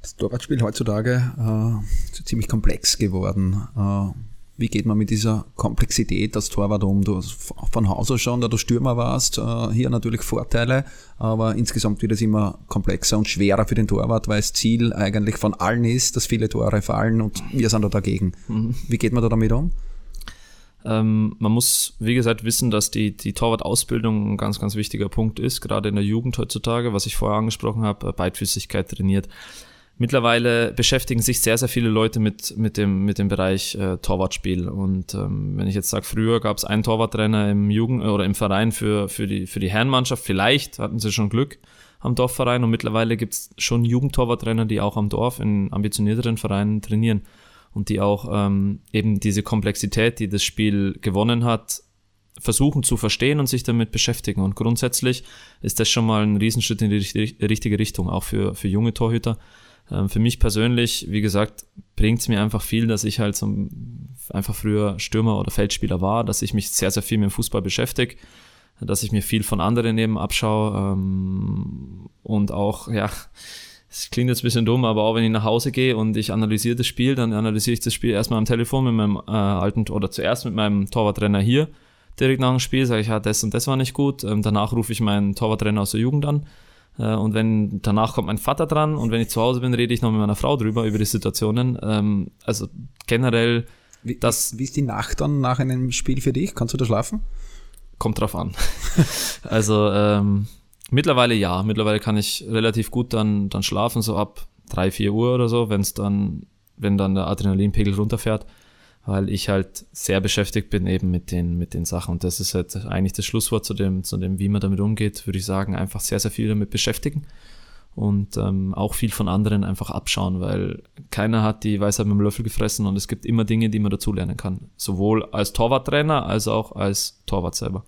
Das Torwartspiel heutzutage äh, ist ziemlich komplex geworden. Äh, wie geht man mit dieser Komplexität als Torwart um? Du von Haus aus schon, da du Stürmer warst, äh, hier natürlich Vorteile, aber insgesamt wird es immer komplexer und schwerer für den Torwart, weil das Ziel eigentlich von allen ist, dass viele Tore fallen und wir sind da dagegen. Mhm. Wie geht man da damit um? Ähm, man muss, wie gesagt, wissen, dass die, die Torwart-Ausbildung ein ganz, ganz wichtiger Punkt ist, gerade in der Jugend heutzutage, was ich vorher angesprochen habe, Beidfüßigkeit trainiert. Mittlerweile beschäftigen sich sehr, sehr viele Leute mit, mit, dem, mit dem Bereich äh, Torwartspiel. Und ähm, wenn ich jetzt sage, früher gab es einen Torwarttrainer im Jugend- oder im Verein für, für, die, für die Herrenmannschaft, vielleicht hatten sie schon Glück am Dorfverein und mittlerweile gibt es schon Jugendtorwarttrainer, die auch am Dorf in ambitionierteren Vereinen trainieren und die auch ähm, eben diese Komplexität, die das Spiel gewonnen hat, versuchen zu verstehen und sich damit beschäftigen. Und grundsätzlich ist das schon mal ein Riesenschritt in die richtige Richtung, auch für, für junge Torhüter. Ähm, für mich persönlich, wie gesagt, bringt es mir einfach viel, dass ich halt so einfach früher Stürmer oder Feldspieler war, dass ich mich sehr, sehr viel mit dem Fußball beschäftige, dass ich mir viel von anderen eben abschaue ähm, und auch, ja, es klingt jetzt ein bisschen dumm, aber auch wenn ich nach Hause gehe und ich analysiere das Spiel, dann analysiere ich das Spiel erstmal am Telefon mit meinem äh, alten oder zuerst mit meinem Torwarttrainer hier direkt nach dem Spiel, sage ich, ja, das und das war nicht gut. Ähm, danach rufe ich meinen Torwarttrainer aus der Jugend an äh, und wenn danach kommt mein Vater dran und wenn ich zu Hause bin, rede ich noch mit meiner Frau drüber, über die Situationen. Ähm, also generell wie, das. Wie ist die Nacht dann nach einem Spiel für dich? Kannst du da schlafen? Kommt drauf an. also ähm, mittlerweile ja. Mittlerweile kann ich relativ gut dann, dann schlafen, so ab drei vier Uhr oder so, wenn es dann, wenn dann der Adrenalinpegel runterfährt weil ich halt sehr beschäftigt bin eben mit den, mit den Sachen. Und das ist halt eigentlich das Schlusswort zu dem, zu dem, wie man damit umgeht, würde ich sagen, einfach sehr, sehr viel damit beschäftigen und ähm, auch viel von anderen einfach abschauen, weil keiner hat die Weisheit mit dem Löffel gefressen und es gibt immer Dinge, die man dazulernen kann. Sowohl als Torwarttrainer als auch als Torwart selber.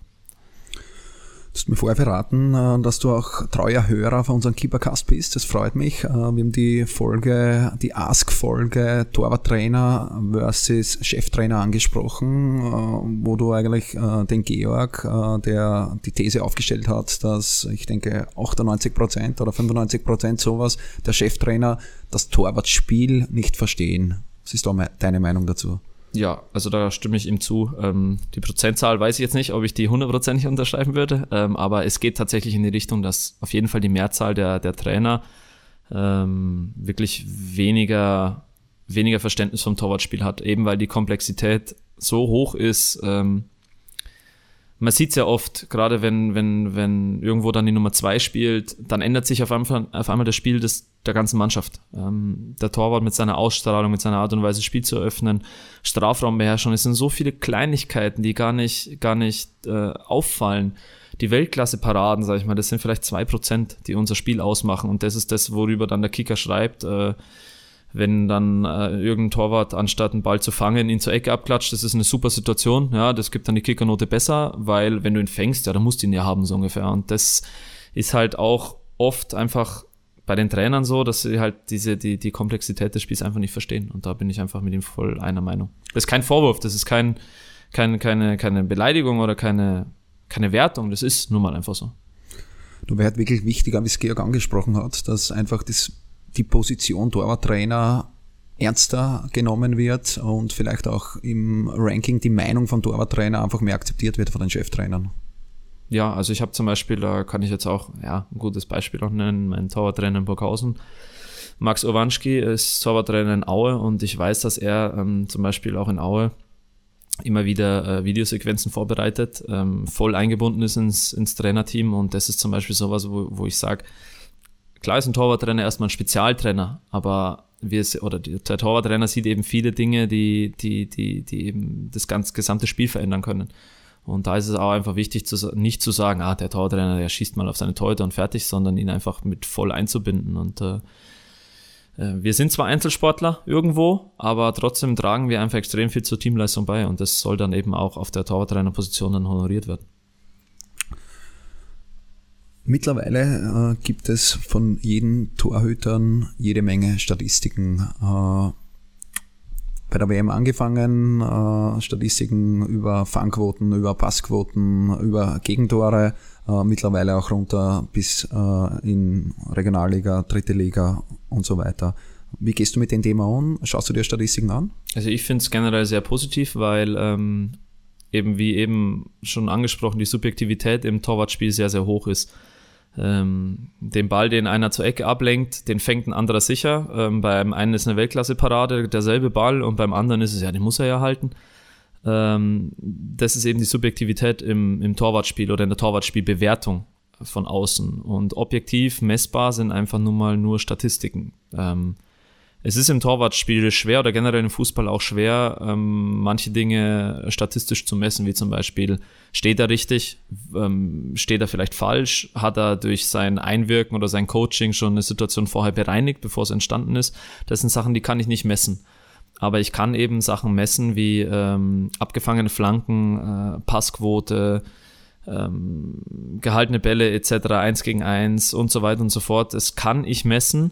Du hast mir vorher verraten, äh, dass du auch treuer Hörer von unserem Keepercast bist. Das freut mich. Äh, wir haben die Folge, die Ask-Folge Torwarttrainer versus Cheftrainer angesprochen, äh, wo du eigentlich den Georg, der die These aufgestellt hat, dass ich denke 98 Prozent oder 95 Prozent sowas der Cheftrainer das Torwartspiel nicht verstehen. Was ist da deine Meinung dazu? Ja, also da stimme ich ihm zu. Ähm, die Prozentzahl weiß ich jetzt nicht, ob ich die hundertprozentig unterschreiben würde, ähm, aber es geht tatsächlich in die Richtung, dass auf jeden Fall die Mehrzahl der, der Trainer ähm, wirklich weniger, weniger Verständnis vom Torwartspiel hat, eben weil die Komplexität so hoch ist. Ähm, man sieht es ja oft, gerade wenn, wenn, wenn irgendwo dann die Nummer zwei spielt, dann ändert sich auf einmal, auf einmal das Spiel des, der ganzen Mannschaft. Ähm, der Torwart mit seiner Ausstrahlung, mit seiner Art und Weise, Spiel zu eröffnen, Strafraumbeherrschung, es sind so viele Kleinigkeiten, die gar nicht, gar nicht äh, auffallen. Die Weltklasse-Paraden, sag ich mal, das sind vielleicht zwei Prozent, die unser Spiel ausmachen. Und das ist das, worüber dann der Kicker schreibt. Äh, wenn dann äh, irgendein Torwart, anstatt einen Ball zu fangen, ihn zur Ecke abklatscht, das ist eine super Situation. Ja, das gibt dann die Kickernote besser, weil wenn du ihn fängst, ja, dann musst du ihn ja haben, so ungefähr. Und das ist halt auch oft einfach bei den Trainern so, dass sie halt diese, die, die Komplexität des Spiels einfach nicht verstehen. Und da bin ich einfach mit ihm voll einer Meinung. Das ist kein Vorwurf, das ist kein, kein, keine, keine Beleidigung oder keine, keine Wertung, das ist nun mal einfach so. Du wäre halt wirklich wichtiger, wie es Georg angesprochen hat, dass einfach das die Position Torwarttrainer ernster genommen wird und vielleicht auch im Ranking die Meinung von Torwarttrainer einfach mehr akzeptiert wird von den Cheftrainern. Ja, also ich habe zum Beispiel, da kann ich jetzt auch ja, ein gutes Beispiel auch nennen, mein Torwarttrainer in Burghausen. Max Owanski ist Torwarttrainer in Aue und ich weiß, dass er ähm, zum Beispiel auch in Aue immer wieder äh, Videosequenzen vorbereitet, ähm, voll eingebunden ist ins, ins Trainerteam und das ist zum Beispiel sowas, wo, wo ich sage, klar ist ein Torwarttrainer erstmal ein Spezialtrainer, aber wir, oder der Torwarttrainer sieht eben viele Dinge, die, die, die, die eben das ganz gesamte Spiel verändern können. Und da ist es auch einfach wichtig, zu, nicht zu sagen, ah, der Tortrainer, der schießt mal auf seine Torhüter und fertig, sondern ihn einfach mit voll einzubinden. Und äh, äh, wir sind zwar Einzelsportler irgendwo, aber trotzdem tragen wir einfach extrem viel zur Teamleistung bei und das soll dann eben auch auf der Torwarttrainerposition dann honoriert werden. Mittlerweile äh, gibt es von jeden Torhütern jede Menge Statistiken. Äh, bei der WM angefangen, äh, Statistiken über Fangquoten, über Passquoten, über Gegentore, äh, mittlerweile auch runter bis äh, in Regionalliga, dritte Liga und so weiter. Wie gehst du mit dem Thema um? Schaust du dir Statistiken an? Also ich finde es generell sehr positiv, weil ähm, eben wie eben schon angesprochen, die Subjektivität im Torwartspiel sehr, sehr hoch ist. Ähm, den Ball, den einer zur Ecke ablenkt, den fängt ein anderer sicher. Ähm, beim einen ist eine Weltklasse-Parade derselbe Ball und beim anderen ist es ja, den muss er ja halten. Ähm, das ist eben die Subjektivität im, im Torwartspiel oder in der Torwartspielbewertung von außen. Und objektiv messbar sind einfach nur mal nur Statistiken. Ähm, es ist im Torwartspiel schwer oder generell im Fußball auch schwer, ähm, manche Dinge statistisch zu messen, wie zum Beispiel, steht er richtig, ähm, steht er vielleicht falsch, hat er durch sein Einwirken oder sein Coaching schon eine Situation vorher bereinigt, bevor es entstanden ist. Das sind Sachen, die kann ich nicht messen. Aber ich kann eben Sachen messen wie ähm, abgefangene Flanken, äh, Passquote, ähm, gehaltene Bälle etc., eins gegen eins und so weiter und so fort. Das kann ich messen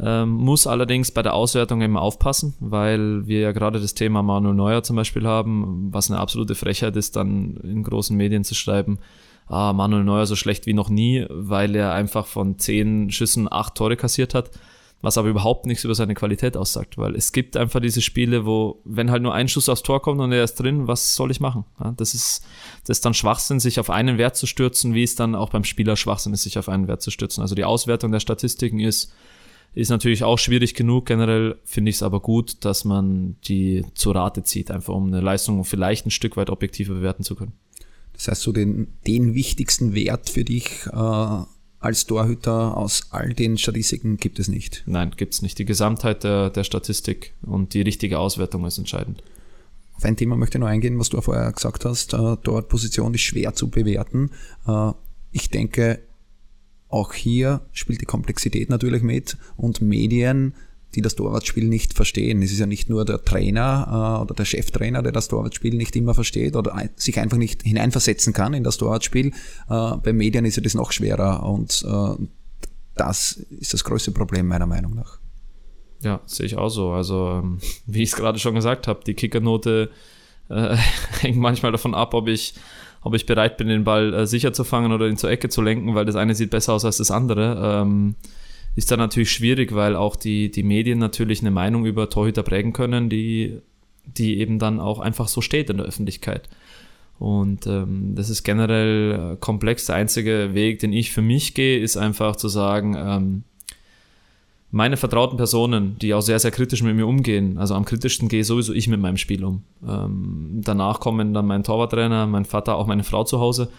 ähm, muss allerdings bei der Auswertung eben aufpassen, weil wir ja gerade das Thema Manuel Neuer zum Beispiel haben, was eine absolute Frechheit ist, dann in großen Medien zu schreiben, ah, Manuel Neuer so schlecht wie noch nie, weil er einfach von zehn Schüssen acht Tore kassiert hat, was aber überhaupt nichts über seine Qualität aussagt, weil es gibt einfach diese Spiele, wo, wenn halt nur ein Schuss aufs Tor kommt und er ist drin, was soll ich machen? Ja, das ist, das ist dann Schwachsinn, sich auf einen Wert zu stürzen, wie es dann auch beim Spieler Schwachsinn ist, sich auf einen Wert zu stürzen. Also die Auswertung der Statistiken ist, ist natürlich auch schwierig genug. Generell finde ich es aber gut, dass man die zur Rate zieht, einfach um eine Leistung vielleicht ein Stück weit objektiver bewerten zu können. Das heißt, so den, den wichtigsten Wert für dich äh, als Torhüter aus all den Statistiken gibt es nicht? Nein, gibt es nicht. Die Gesamtheit der, der Statistik und die richtige Auswertung ist entscheidend. Auf ein Thema möchte ich noch eingehen, was du vorher gesagt hast. Äh, Torwartposition ist schwer zu bewerten. Äh, ich denke, auch hier spielt die Komplexität natürlich mit und Medien, die das Torwartspiel nicht verstehen. Es ist ja nicht nur der Trainer äh, oder der Cheftrainer, der das Torwartspiel nicht immer versteht oder ein, sich einfach nicht hineinversetzen kann in das Torwartspiel. Äh, bei Medien ist ja das noch schwerer und äh, das ist das größte Problem meiner Meinung nach. Ja, sehe ich auch so. Also, ähm, wie ich es gerade schon gesagt habe, die Kickernote äh, hängt manchmal davon ab, ob ich ob ich bereit bin, den Ball äh, sicher zu fangen oder ihn zur Ecke zu lenken, weil das eine sieht besser aus als das andere. Ähm, ist dann natürlich schwierig, weil auch die, die Medien natürlich eine Meinung über Torhüter prägen können, die, die eben dann auch einfach so steht in der Öffentlichkeit. Und ähm, das ist generell äh, komplex. Der einzige Weg, den ich für mich gehe, ist einfach zu sagen, ähm, meine vertrauten Personen, die auch sehr, sehr kritisch mit mir umgehen, also am kritischsten gehe sowieso ich mit meinem Spiel um. Ähm, danach kommen dann mein Torwarttrainer, mein Vater, auch meine Frau zu Hause.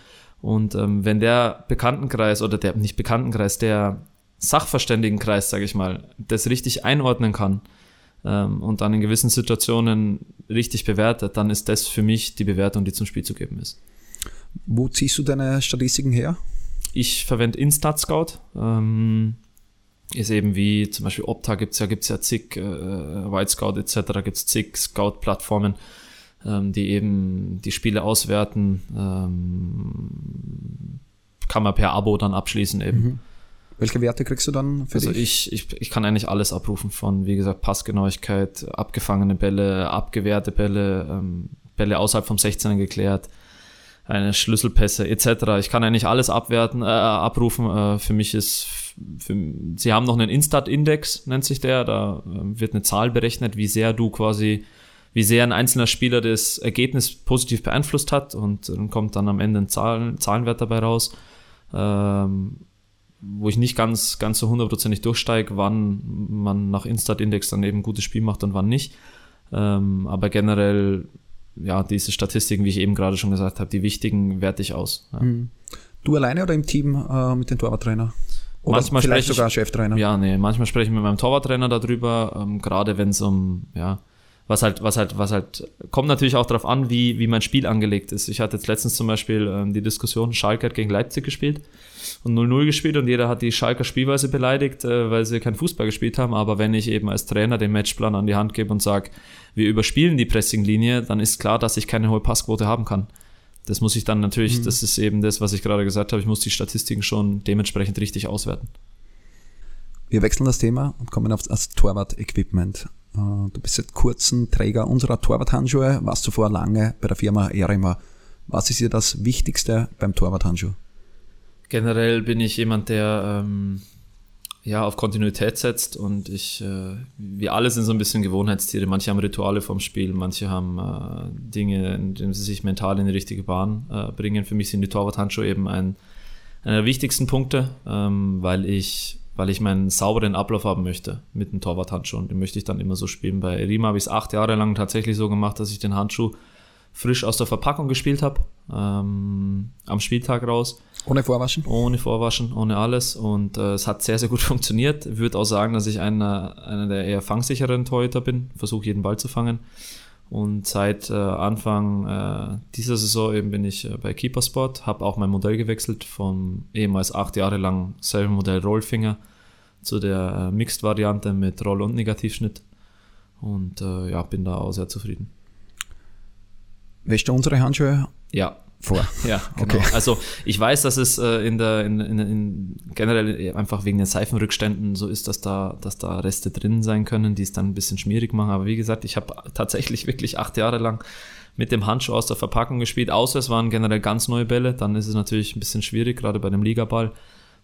Und ähm, wenn der Bekanntenkreis oder der, nicht Bekanntenkreis, der Sachverständigenkreis, sage ich mal, das richtig einordnen kann ähm, und dann in gewissen Situationen richtig bewertet, dann ist das für mich die Bewertung, die zum Spiel zu geben ist. Wo ziehst du deine Statistiken her? Ich verwende Instat Scout. Ähm, ist eben wie zum Beispiel Opta gibt's ja, gibt's ja zig, äh, White Scout etc., gibt's zig Scout-Plattformen, ähm, die eben die Spiele auswerten. Ähm, kann man per Abo dann abschließen eben. Mhm. Welche Werte kriegst du dann für also dich? Ich, ich, ich kann eigentlich alles abrufen von, wie gesagt, Passgenauigkeit, abgefangene Bälle, abgewehrte Bälle, ähm, Bälle außerhalb vom 16er geklärt, eine Schlüsselpässe etc. Ich kann eigentlich alles abwerten, äh, abrufen. Äh, für mich ist für, sie haben noch einen Instat-Index, nennt sich der. Da ähm, wird eine Zahl berechnet, wie sehr du quasi, wie sehr ein einzelner Spieler das Ergebnis positiv beeinflusst hat und dann kommt dann am Ende ein Zahlen, Zahlenwert dabei raus, ähm, wo ich nicht ganz, ganz so hundertprozentig durchsteige, wann man nach Instat-Index dann eben ein gutes Spiel macht und wann nicht. Ähm, aber generell, ja, diese Statistiken, wie ich eben gerade schon gesagt habe, die wichtigen werte ich aus. Ja. Hm. Du alleine oder im Team äh, mit dem Torwarttrainer? Oder manchmal vielleicht sogar Cheftrainer. Ja, nee, manchmal spreche ich mit meinem Torwarttrainer darüber, ähm, gerade wenn es um, ja, was halt, was halt, was halt, kommt natürlich auch darauf an, wie, wie mein Spiel angelegt ist. Ich hatte jetzt letztens zum Beispiel ähm, die Diskussion, Schalke hat gegen Leipzig gespielt und 0-0 gespielt und jeder hat die Schalker Spielweise beleidigt, äh, weil sie keinen Fußball gespielt haben. Aber wenn ich eben als Trainer den Matchplan an die Hand gebe und sage, wir überspielen die Pressinglinie, dann ist klar, dass ich keine hohe Passquote haben kann. Das muss ich dann natürlich, mhm. das ist eben das, was ich gerade gesagt habe, ich muss die Statistiken schon dementsprechend richtig auswerten. Wir wechseln das Thema und kommen auf das Torwart-Equipment. Äh, du bist seit kurzem Träger unserer Torwart-Handschuhe, warst zuvor lange bei der Firma Erima. Was ist dir das Wichtigste beim Torwart-Handschuh? Generell bin ich jemand, der ähm, ja, auf Kontinuität setzt und ich, äh, wir alle sind so ein bisschen Gewohnheitstiere. Manche haben Rituale vom Spiel, manche haben äh, Dinge, in denen sie sich mental in die richtige Bahn äh, bringen. Für mich sind die Torwart-Handschuhe eben ein, einer der wichtigsten Punkte, ähm, weil ich weil ich meinen sauberen Ablauf haben möchte mit dem Torwart-Handschuh und den möchte ich dann immer so spielen. Bei Rima habe ich es acht Jahre lang tatsächlich so gemacht, dass ich den Handschuh frisch aus der Verpackung gespielt habe, ähm, am Spieltag raus ohne Vorwaschen? Ohne Vorwaschen, ohne alles. Und äh, es hat sehr, sehr gut funktioniert. Ich würde auch sagen, dass ich einer, einer der eher fangsicheren Torhüter bin. Versuche jeden Ball zu fangen. Und seit äh, Anfang äh, dieser Saison eben bin ich äh, bei Keepersport, habe auch mein Modell gewechselt von ehemals acht Jahre lang selben Modell Rollfinger zu der äh, Mixed-Variante mit Roll- und Negativschnitt. Und äh, ja, bin da auch sehr zufrieden. Wäschst du unsere Handschuhe? Ja, vor. Ja, genau. Okay. Also ich weiß, dass es äh, in der in, in, in, generell einfach wegen den Seifenrückständen so ist, dass da, dass da Reste drin sein können, die es dann ein bisschen schmierig machen. Aber wie gesagt, ich habe tatsächlich wirklich acht Jahre lang mit dem Handschuh aus der Verpackung gespielt, außer es waren generell ganz neue Bälle. Dann ist es natürlich ein bisschen schwierig, gerade bei dem Ligaball.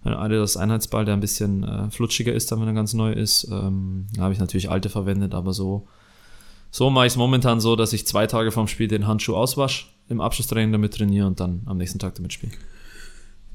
Das Einheitsball, der ein bisschen äh, flutschiger ist, dann wenn er ganz neu ist, ähm, habe ich natürlich alte verwendet, aber so, so mache ich es momentan so, dass ich zwei Tage vorm Spiel den Handschuh auswasche im Abschlusstraining damit trainiere und dann am nächsten Tag damit spiele.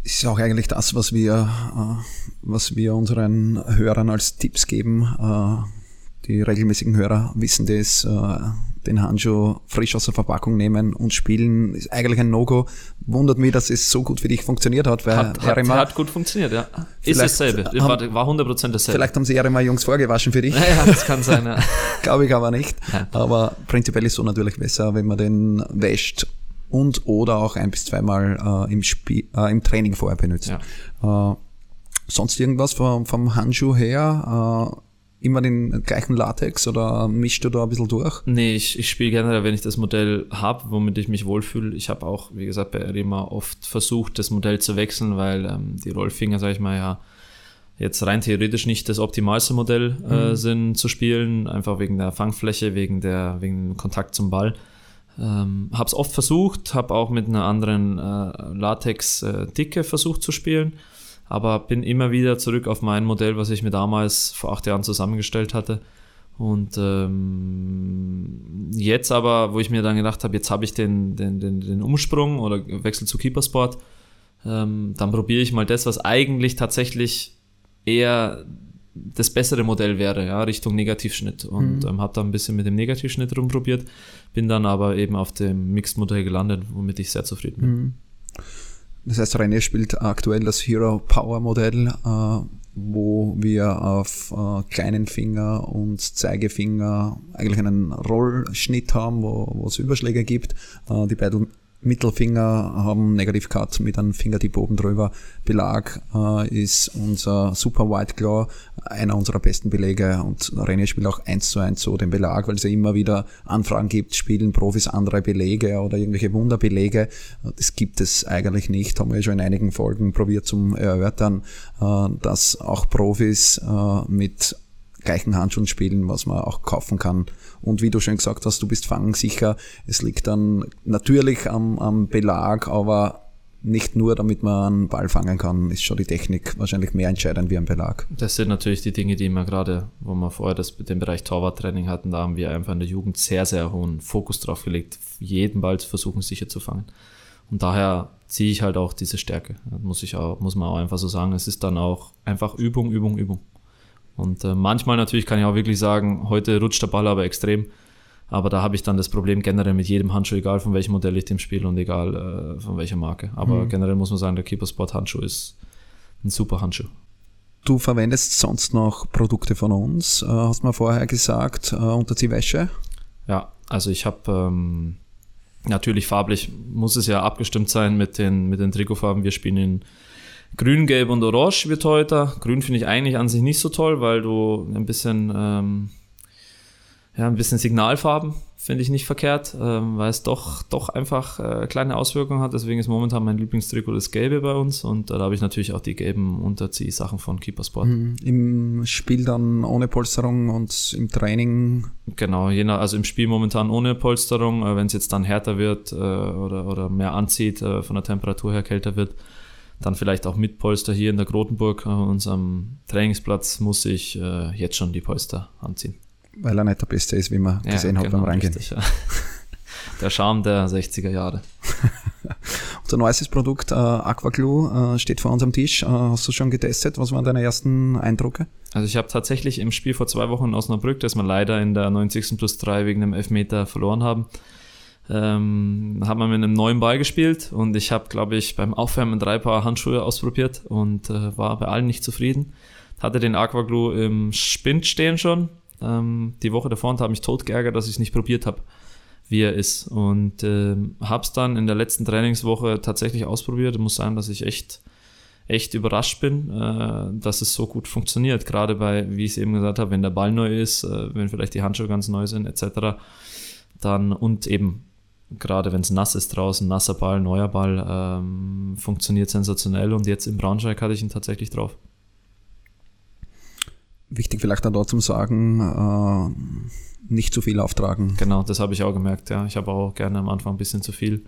Ist auch eigentlich das, was wir, äh, was wir unseren Hörern als Tipps geben. Äh, die regelmäßigen Hörer wissen das, äh, den Handschuh frisch aus der Verpackung nehmen und spielen, ist eigentlich ein No-Go. Wundert mich, dass es so gut für dich funktioniert hat. Weil hat, hat, hat gut funktioniert, ja. Ist dasselbe. Haben, war 100% dasselbe. Vielleicht haben sie Erima Jungs vorgewaschen für dich. Ja, das kann sein, ja. Glaube ich aber nicht. Aber prinzipiell ist es so natürlich besser, wenn man den wäscht und oder auch ein bis zweimal äh, im, Spiel, äh, im Training vorher benutzt. Ja. Äh, sonst irgendwas vom, vom Handschuh her? Immer den gleichen Latex oder mischst du da ein bisschen durch? Nee, ich, ich spiele gerne, wenn ich das Modell habe, womit ich mich wohlfühle. Ich habe auch, wie gesagt, bei Rema oft versucht, das Modell zu wechseln, weil ähm, die Rollfinger, sag ich mal, ja, jetzt rein theoretisch nicht das optimalste Modell äh, mhm. sind zu spielen, einfach wegen der Fangfläche, wegen der wegen dem Kontakt zum Ball. Ähm, habe es oft versucht, habe auch mit einer anderen äh, Latex-Dicke äh, versucht zu spielen, aber bin immer wieder zurück auf mein Modell, was ich mir damals vor acht Jahren zusammengestellt hatte. Und ähm, jetzt aber, wo ich mir dann gedacht habe, jetzt habe ich den, den, den, den Umsprung oder Wechsel zu Keepersport, ähm, dann probiere ich mal das, was eigentlich tatsächlich eher das bessere Modell wäre, ja, Richtung Negativschnitt. Und mhm. ähm, habe da ein bisschen mit dem Negativschnitt rumprobiert, bin dann aber eben auf dem Mixed-Modell gelandet, womit ich sehr zufrieden bin. Mhm. Das heißt, René spielt aktuell das Hero Power Modell, äh, wo wir auf äh, kleinen Finger und Zeigefinger eigentlich einen Rollschnitt haben, wo, es Überschläge gibt. Äh, die beiden Mittelfinger haben Negative Cut mit einem Fingertip oben drüber. Belag äh, ist unser Super White Claw, einer unserer besten Belege und René spielt auch eins zu eins so den Belag, weil es ja immer wieder Anfragen gibt, spielen Profis andere Belege oder irgendwelche Wunderbelege. Das gibt es eigentlich nicht, haben wir schon in einigen Folgen probiert zum Erörtern, äh, dass auch Profis äh, mit gleichen Handschuhen spielen, was man auch kaufen kann. Und wie du schon gesagt hast, du bist fangsicher. Es liegt dann natürlich am, am Belag, aber nicht nur, damit man einen Ball fangen kann, ist schon die Technik wahrscheinlich mehr entscheidend wie ein Belag. Das sind natürlich die Dinge, die wir gerade, wo wir vorher das, den Bereich Torwarttraining hatten, da haben wir einfach in der Jugend sehr, sehr hohen Fokus drauf gelegt, jeden Ball zu versuchen, sicher zu fangen. Und daher ziehe ich halt auch diese Stärke. muss ich auch, muss man auch einfach so sagen. Es ist dann auch einfach Übung, Übung, Übung. Und äh, manchmal natürlich kann ich auch wirklich sagen, heute rutscht der Ball aber extrem. Aber da habe ich dann das Problem generell mit jedem Handschuh, egal von welchem Modell ich dem spiele und egal äh, von welcher Marke. Aber mhm. generell muss man sagen, der Keeper Sport Handschuh ist ein super Handschuh. Du verwendest sonst noch Produkte von uns, äh, hast du mir vorher gesagt, äh, Unterziehwäsche? Ja, also ich habe ähm, natürlich farblich muss es ja abgestimmt sein mit den, mit den Trikotfarben. Wir spielen in Grün, Gelb und Orange wird heute. Grün finde ich eigentlich an sich nicht so toll, weil du ein bisschen, ähm, ja, ein bisschen Signalfarben finde ich nicht verkehrt, ähm, weil es doch, doch einfach äh, kleine Auswirkungen hat. Deswegen ist momentan mein Lieblingstrikot das Gelbe bei uns und äh, da habe ich natürlich auch die gelben Unterziehsachen von Keepersport. Mhm. Im Spiel dann ohne Polsterung und im Training? Genau, je nach, also im Spiel momentan ohne Polsterung. Äh, Wenn es jetzt dann härter wird äh, oder, oder mehr anzieht, äh, von der Temperatur her kälter wird, dann vielleicht auch mit Polster hier in der Grotenburg, an unserem Trainingsplatz, muss ich äh, jetzt schon die Polster anziehen. Weil er nicht der Beste ist, wie man ja, gesehen hat genau, beim Reingehen. Richtig, ja. Der Charme der 60er Jahre. Unser neuestes Produkt, äh, Aquaglue, äh, steht vor unserem Tisch. Äh, hast du schon getestet? Was waren deine ersten Eindrücke? Also ich habe tatsächlich im Spiel vor zwei Wochen in Osnabrück, das wir leider in der 90. plus 3 wegen einem Elfmeter verloren haben, ähm, haben wir mit einem neuen Ball gespielt und ich habe, glaube ich, beim Aufwärmen drei Paar Handschuhe ausprobiert und äh, war bei allen nicht zufrieden. Hatte den Aquaglue im Spind stehen schon, ähm, die Woche davor und habe mich tot geärgert, dass ich es nicht probiert habe, wie er ist. Und äh, habe es dann in der letzten Trainingswoche tatsächlich ausprobiert. Muss sagen, dass ich echt, echt überrascht bin, äh, dass es so gut funktioniert. Gerade bei, wie ich es eben gesagt habe, wenn der Ball neu ist, äh, wenn vielleicht die Handschuhe ganz neu sind, etc. Dann und eben gerade wenn es nass ist draußen, nasser Ball, neuer Ball, ähm, funktioniert sensationell und jetzt im Braunschweig hatte ich ihn tatsächlich drauf. Wichtig vielleicht dann dort zum Sagen, äh, nicht zu viel auftragen. Genau, das habe ich auch gemerkt, ja. Ich habe auch gerne am Anfang ein bisschen zu viel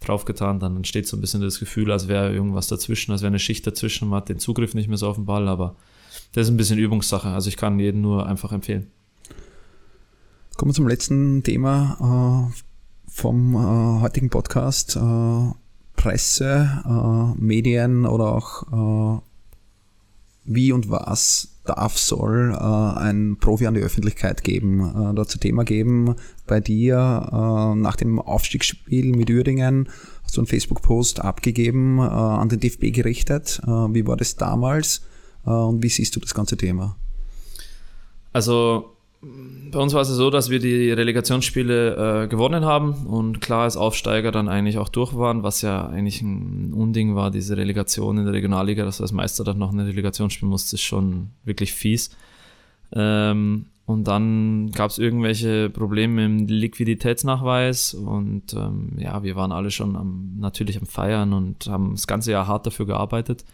draufgetan, dann entsteht so ein bisschen das Gefühl, als wäre irgendwas dazwischen, als wäre eine Schicht dazwischen, man hat den Zugriff nicht mehr so auf den Ball, aber das ist ein bisschen Übungssache, also ich kann jeden nur einfach empfehlen. Kommen wir zum letzten Thema. Äh, vom äh, heutigen Podcast äh, Presse, äh, Medien oder auch äh, wie und was darf, soll äh, ein Profi an die Öffentlichkeit geben, äh, dazu Thema geben. Bei dir äh, nach dem Aufstiegsspiel mit Uerdingen hast du einen Facebook-Post abgegeben, äh, an den DFB gerichtet. Äh, wie war das damals äh, und wie siehst du das ganze Thema? Also bei uns war es so, dass wir die Relegationsspiele äh, gewonnen haben und klar als Aufsteiger dann eigentlich auch durch waren, was ja eigentlich ein Unding war, diese Relegation in der Regionalliga, dass du als Meister dann noch eine Relegation spielen musst, ist schon wirklich fies. Ähm, und dann gab es irgendwelche Probleme im Liquiditätsnachweis und ähm, ja, wir waren alle schon am, natürlich am Feiern und haben das ganze Jahr hart dafür gearbeitet.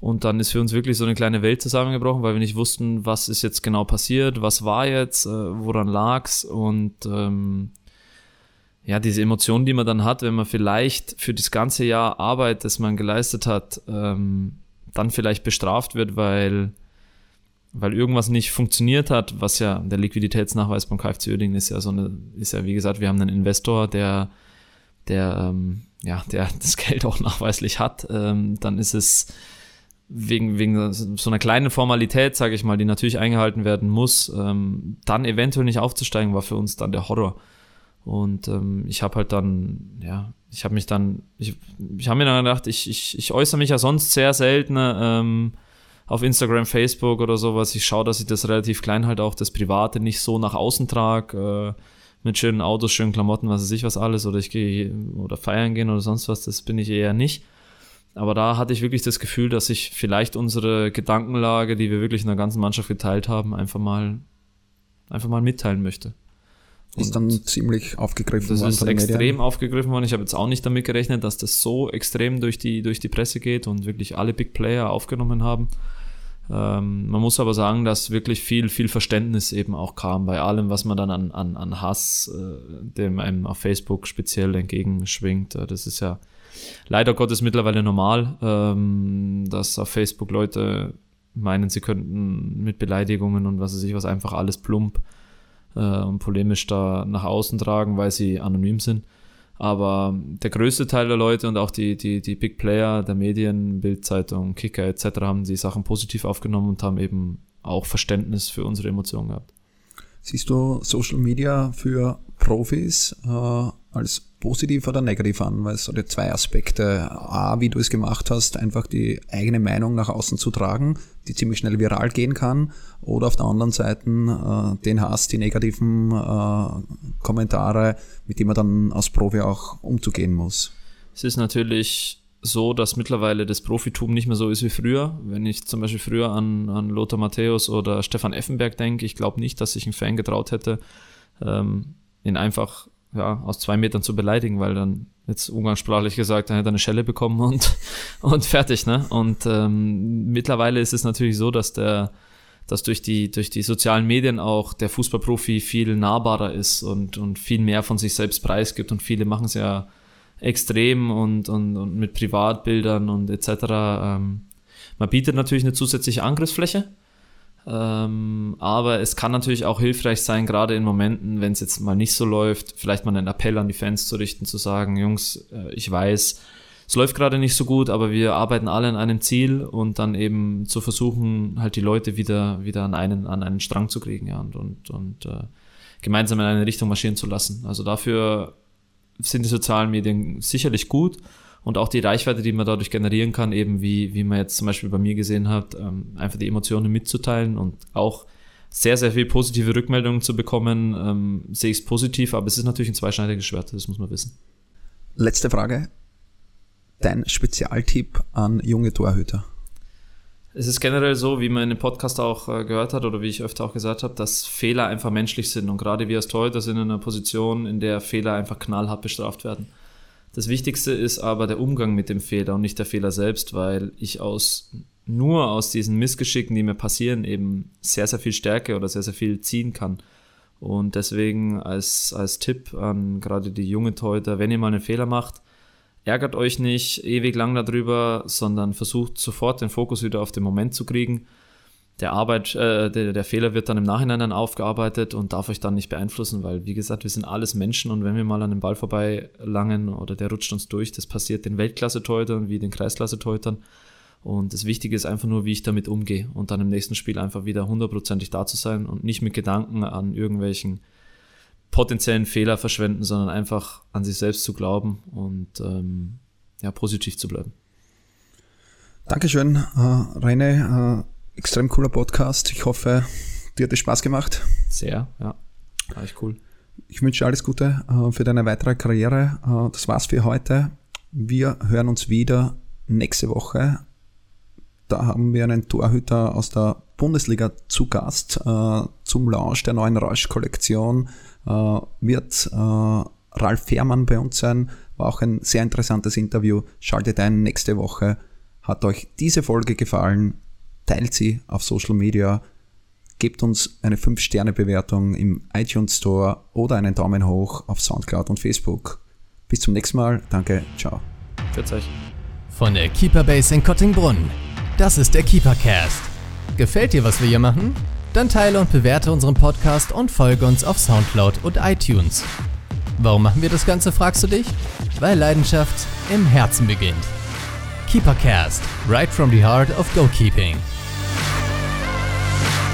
Und dann ist für uns wirklich so eine kleine Welt zusammengebrochen, weil wir nicht wussten, was ist jetzt genau passiert, was war jetzt, äh, woran lag's. Und ähm, ja, diese Emotionen, die man dann hat, wenn man vielleicht für das ganze Jahr Arbeit, das man geleistet hat, ähm, dann vielleicht bestraft wird, weil, weil irgendwas nicht funktioniert hat, was ja der Liquiditätsnachweis beim KFC Uerdingen ist ja so eine, ist ja wie gesagt, wir haben einen Investor, der, der, ähm, ja, der das Geld auch nachweislich hat, ähm, dann ist es, wegen, wegen so einer kleinen Formalität, sage ich mal, die natürlich eingehalten werden muss, ähm, dann eventuell nicht aufzusteigen, war für uns dann der Horror. Und ähm, ich habe halt dann, ja, ich habe mich dann, ich, ich habe mir dann gedacht, ich, ich, ich äußere mich ja sonst sehr selten ähm, auf Instagram, Facebook oder sowas. Ich schaue, dass ich das relativ klein halt auch das Private nicht so nach außen trage, äh, mit schönen Autos, schönen Klamotten, was weiß ich was alles, oder ich gehe oder feiern gehen oder sonst was, das bin ich eher nicht. Aber da hatte ich wirklich das Gefühl, dass ich vielleicht unsere Gedankenlage, die wir wirklich in der ganzen Mannschaft geteilt haben, einfach mal, einfach mal mitteilen möchte. Ist dann ziemlich aufgegriffen worden. Das ist extrem Medien. aufgegriffen worden. Ich habe jetzt auch nicht damit gerechnet, dass das so extrem durch die, durch die Presse geht und wirklich alle Big Player aufgenommen haben. Ähm, man muss aber sagen, dass wirklich viel, viel Verständnis eben auch kam bei allem, was man dann an, an, an Hass, äh, dem einem auf Facebook speziell entgegenschwingt. Das ist ja leider Gottes mittlerweile normal, ähm, dass auf Facebook Leute meinen, sie könnten mit Beleidigungen und was weiß ich was einfach alles plump äh, und polemisch da nach außen tragen, weil sie anonym sind. Aber der größte Teil der Leute und auch die, die, die Big Player der Medien, Bildzeitung, Kicker etc. haben die Sachen positiv aufgenommen und haben eben auch Verständnis für unsere Emotionen gehabt. Siehst du Social Media für Profis äh, als positiv oder negativ an, weil es hat ja zwei Aspekte. A, wie du es gemacht hast, einfach die eigene Meinung nach außen zu tragen, die ziemlich schnell viral gehen kann. Oder auf der anderen Seite äh, den Hass, die negativen äh, Kommentare, mit denen man dann als Profi auch umzugehen muss. Es ist natürlich so, dass mittlerweile das Profitum nicht mehr so ist wie früher. Wenn ich zum Beispiel früher an, an Lothar Matthäus oder Stefan Effenberg denke, ich glaube nicht, dass sich ein Fan getraut hätte, ähm, ihn einfach ja, aus zwei Metern zu beleidigen, weil dann jetzt umgangssprachlich gesagt, dann hätte er eine Schelle bekommen und, und fertig, ne? Und ähm, mittlerweile ist es natürlich so, dass der, dass durch die, durch die sozialen Medien auch der Fußballprofi viel nahbarer ist und, und viel mehr von sich selbst preisgibt und viele machen es ja extrem und, und, und mit Privatbildern und etc. Ähm, man bietet natürlich eine zusätzliche Angriffsfläche, ähm, aber es kann natürlich auch hilfreich sein, gerade in Momenten, wenn es jetzt mal nicht so läuft, vielleicht mal einen Appell an die Fans zu richten, zu sagen, Jungs, äh, ich weiß, es läuft gerade nicht so gut, aber wir arbeiten alle an einem Ziel und dann eben zu versuchen, halt die Leute wieder, wieder an einen, an einen Strang zu kriegen, ja, und, und, und äh, gemeinsam in eine Richtung marschieren zu lassen. Also dafür sind die sozialen Medien sicherlich gut und auch die Reichweite, die man dadurch generieren kann, eben wie, wie man jetzt zum Beispiel bei mir gesehen hat, ähm, einfach die Emotionen mitzuteilen und auch sehr, sehr viel positive Rückmeldungen zu bekommen, ähm, sehe ich es positiv, aber es ist natürlich ein zweischneidiges Schwert, das muss man wissen. Letzte Frage. Dein Spezialtipp an junge Torhüter? Es ist generell so, wie man in dem Podcast auch äh, gehört hat oder wie ich öfter auch gesagt habe, dass Fehler einfach menschlich sind und gerade wir als Torhüter sind in einer Position, in der Fehler einfach knallhart bestraft werden. Das Wichtigste ist aber der Umgang mit dem Fehler und nicht der Fehler selbst, weil ich aus nur aus diesen Missgeschicken, die mir passieren, eben sehr, sehr viel Stärke oder sehr, sehr viel ziehen kann. Und deswegen als, als Tipp an gerade die jungen Torhüter, wenn ihr mal einen Fehler macht, ärgert euch nicht ewig lang darüber, sondern versucht sofort den Fokus wieder auf den Moment zu kriegen der Arbeit, äh, der, der Fehler wird dann im Nachhinein dann aufgearbeitet und darf euch dann nicht beeinflussen, weil wie gesagt, wir sind alles Menschen und wenn wir mal an dem Ball vorbei langen oder der rutscht uns durch, das passiert den Weltklasse-Teutern wie den Kreisklasse-Teutern. Und das Wichtige ist einfach nur, wie ich damit umgehe und dann im nächsten Spiel einfach wieder hundertprozentig da zu sein und nicht mit Gedanken an irgendwelchen potenziellen Fehler verschwenden, sondern einfach an sich selbst zu glauben und ähm, ja, positiv zu bleiben. Dankeschön, äh, René. Äh extrem cooler Podcast. Ich hoffe, dir hat es Spaß gemacht. Sehr, ja. War echt cool. Ich wünsche alles Gute äh, für deine weitere Karriere. Äh, das war's für heute. Wir hören uns wieder nächste Woche. Da haben wir einen Torhüter aus der Bundesliga zu Gast. Äh, zum Launch der neuen Rausch-Kollektion wird Ralf Fährmann bei uns sein. War auch ein sehr interessantes Interview. Schaltet ein nächste Woche. Hat euch diese Folge gefallen? Teilt sie auf Social Media, gebt uns eine 5-Sterne-Bewertung im iTunes Store oder einen Daumen hoch auf Soundcloud und Facebook. Bis zum nächsten Mal. Danke. Ciao. Grüß euch. Von der Keeper Base in Kottingbrunn. Das ist der Keepercast. Gefällt dir, was wir hier machen? Dann teile und bewerte unseren Podcast und folge uns auf Soundcloud und iTunes. Warum machen wir das Ganze, fragst du dich? Weil Leidenschaft im Herzen beginnt. Keepercast, right from the heart of goalkeeping. Bye.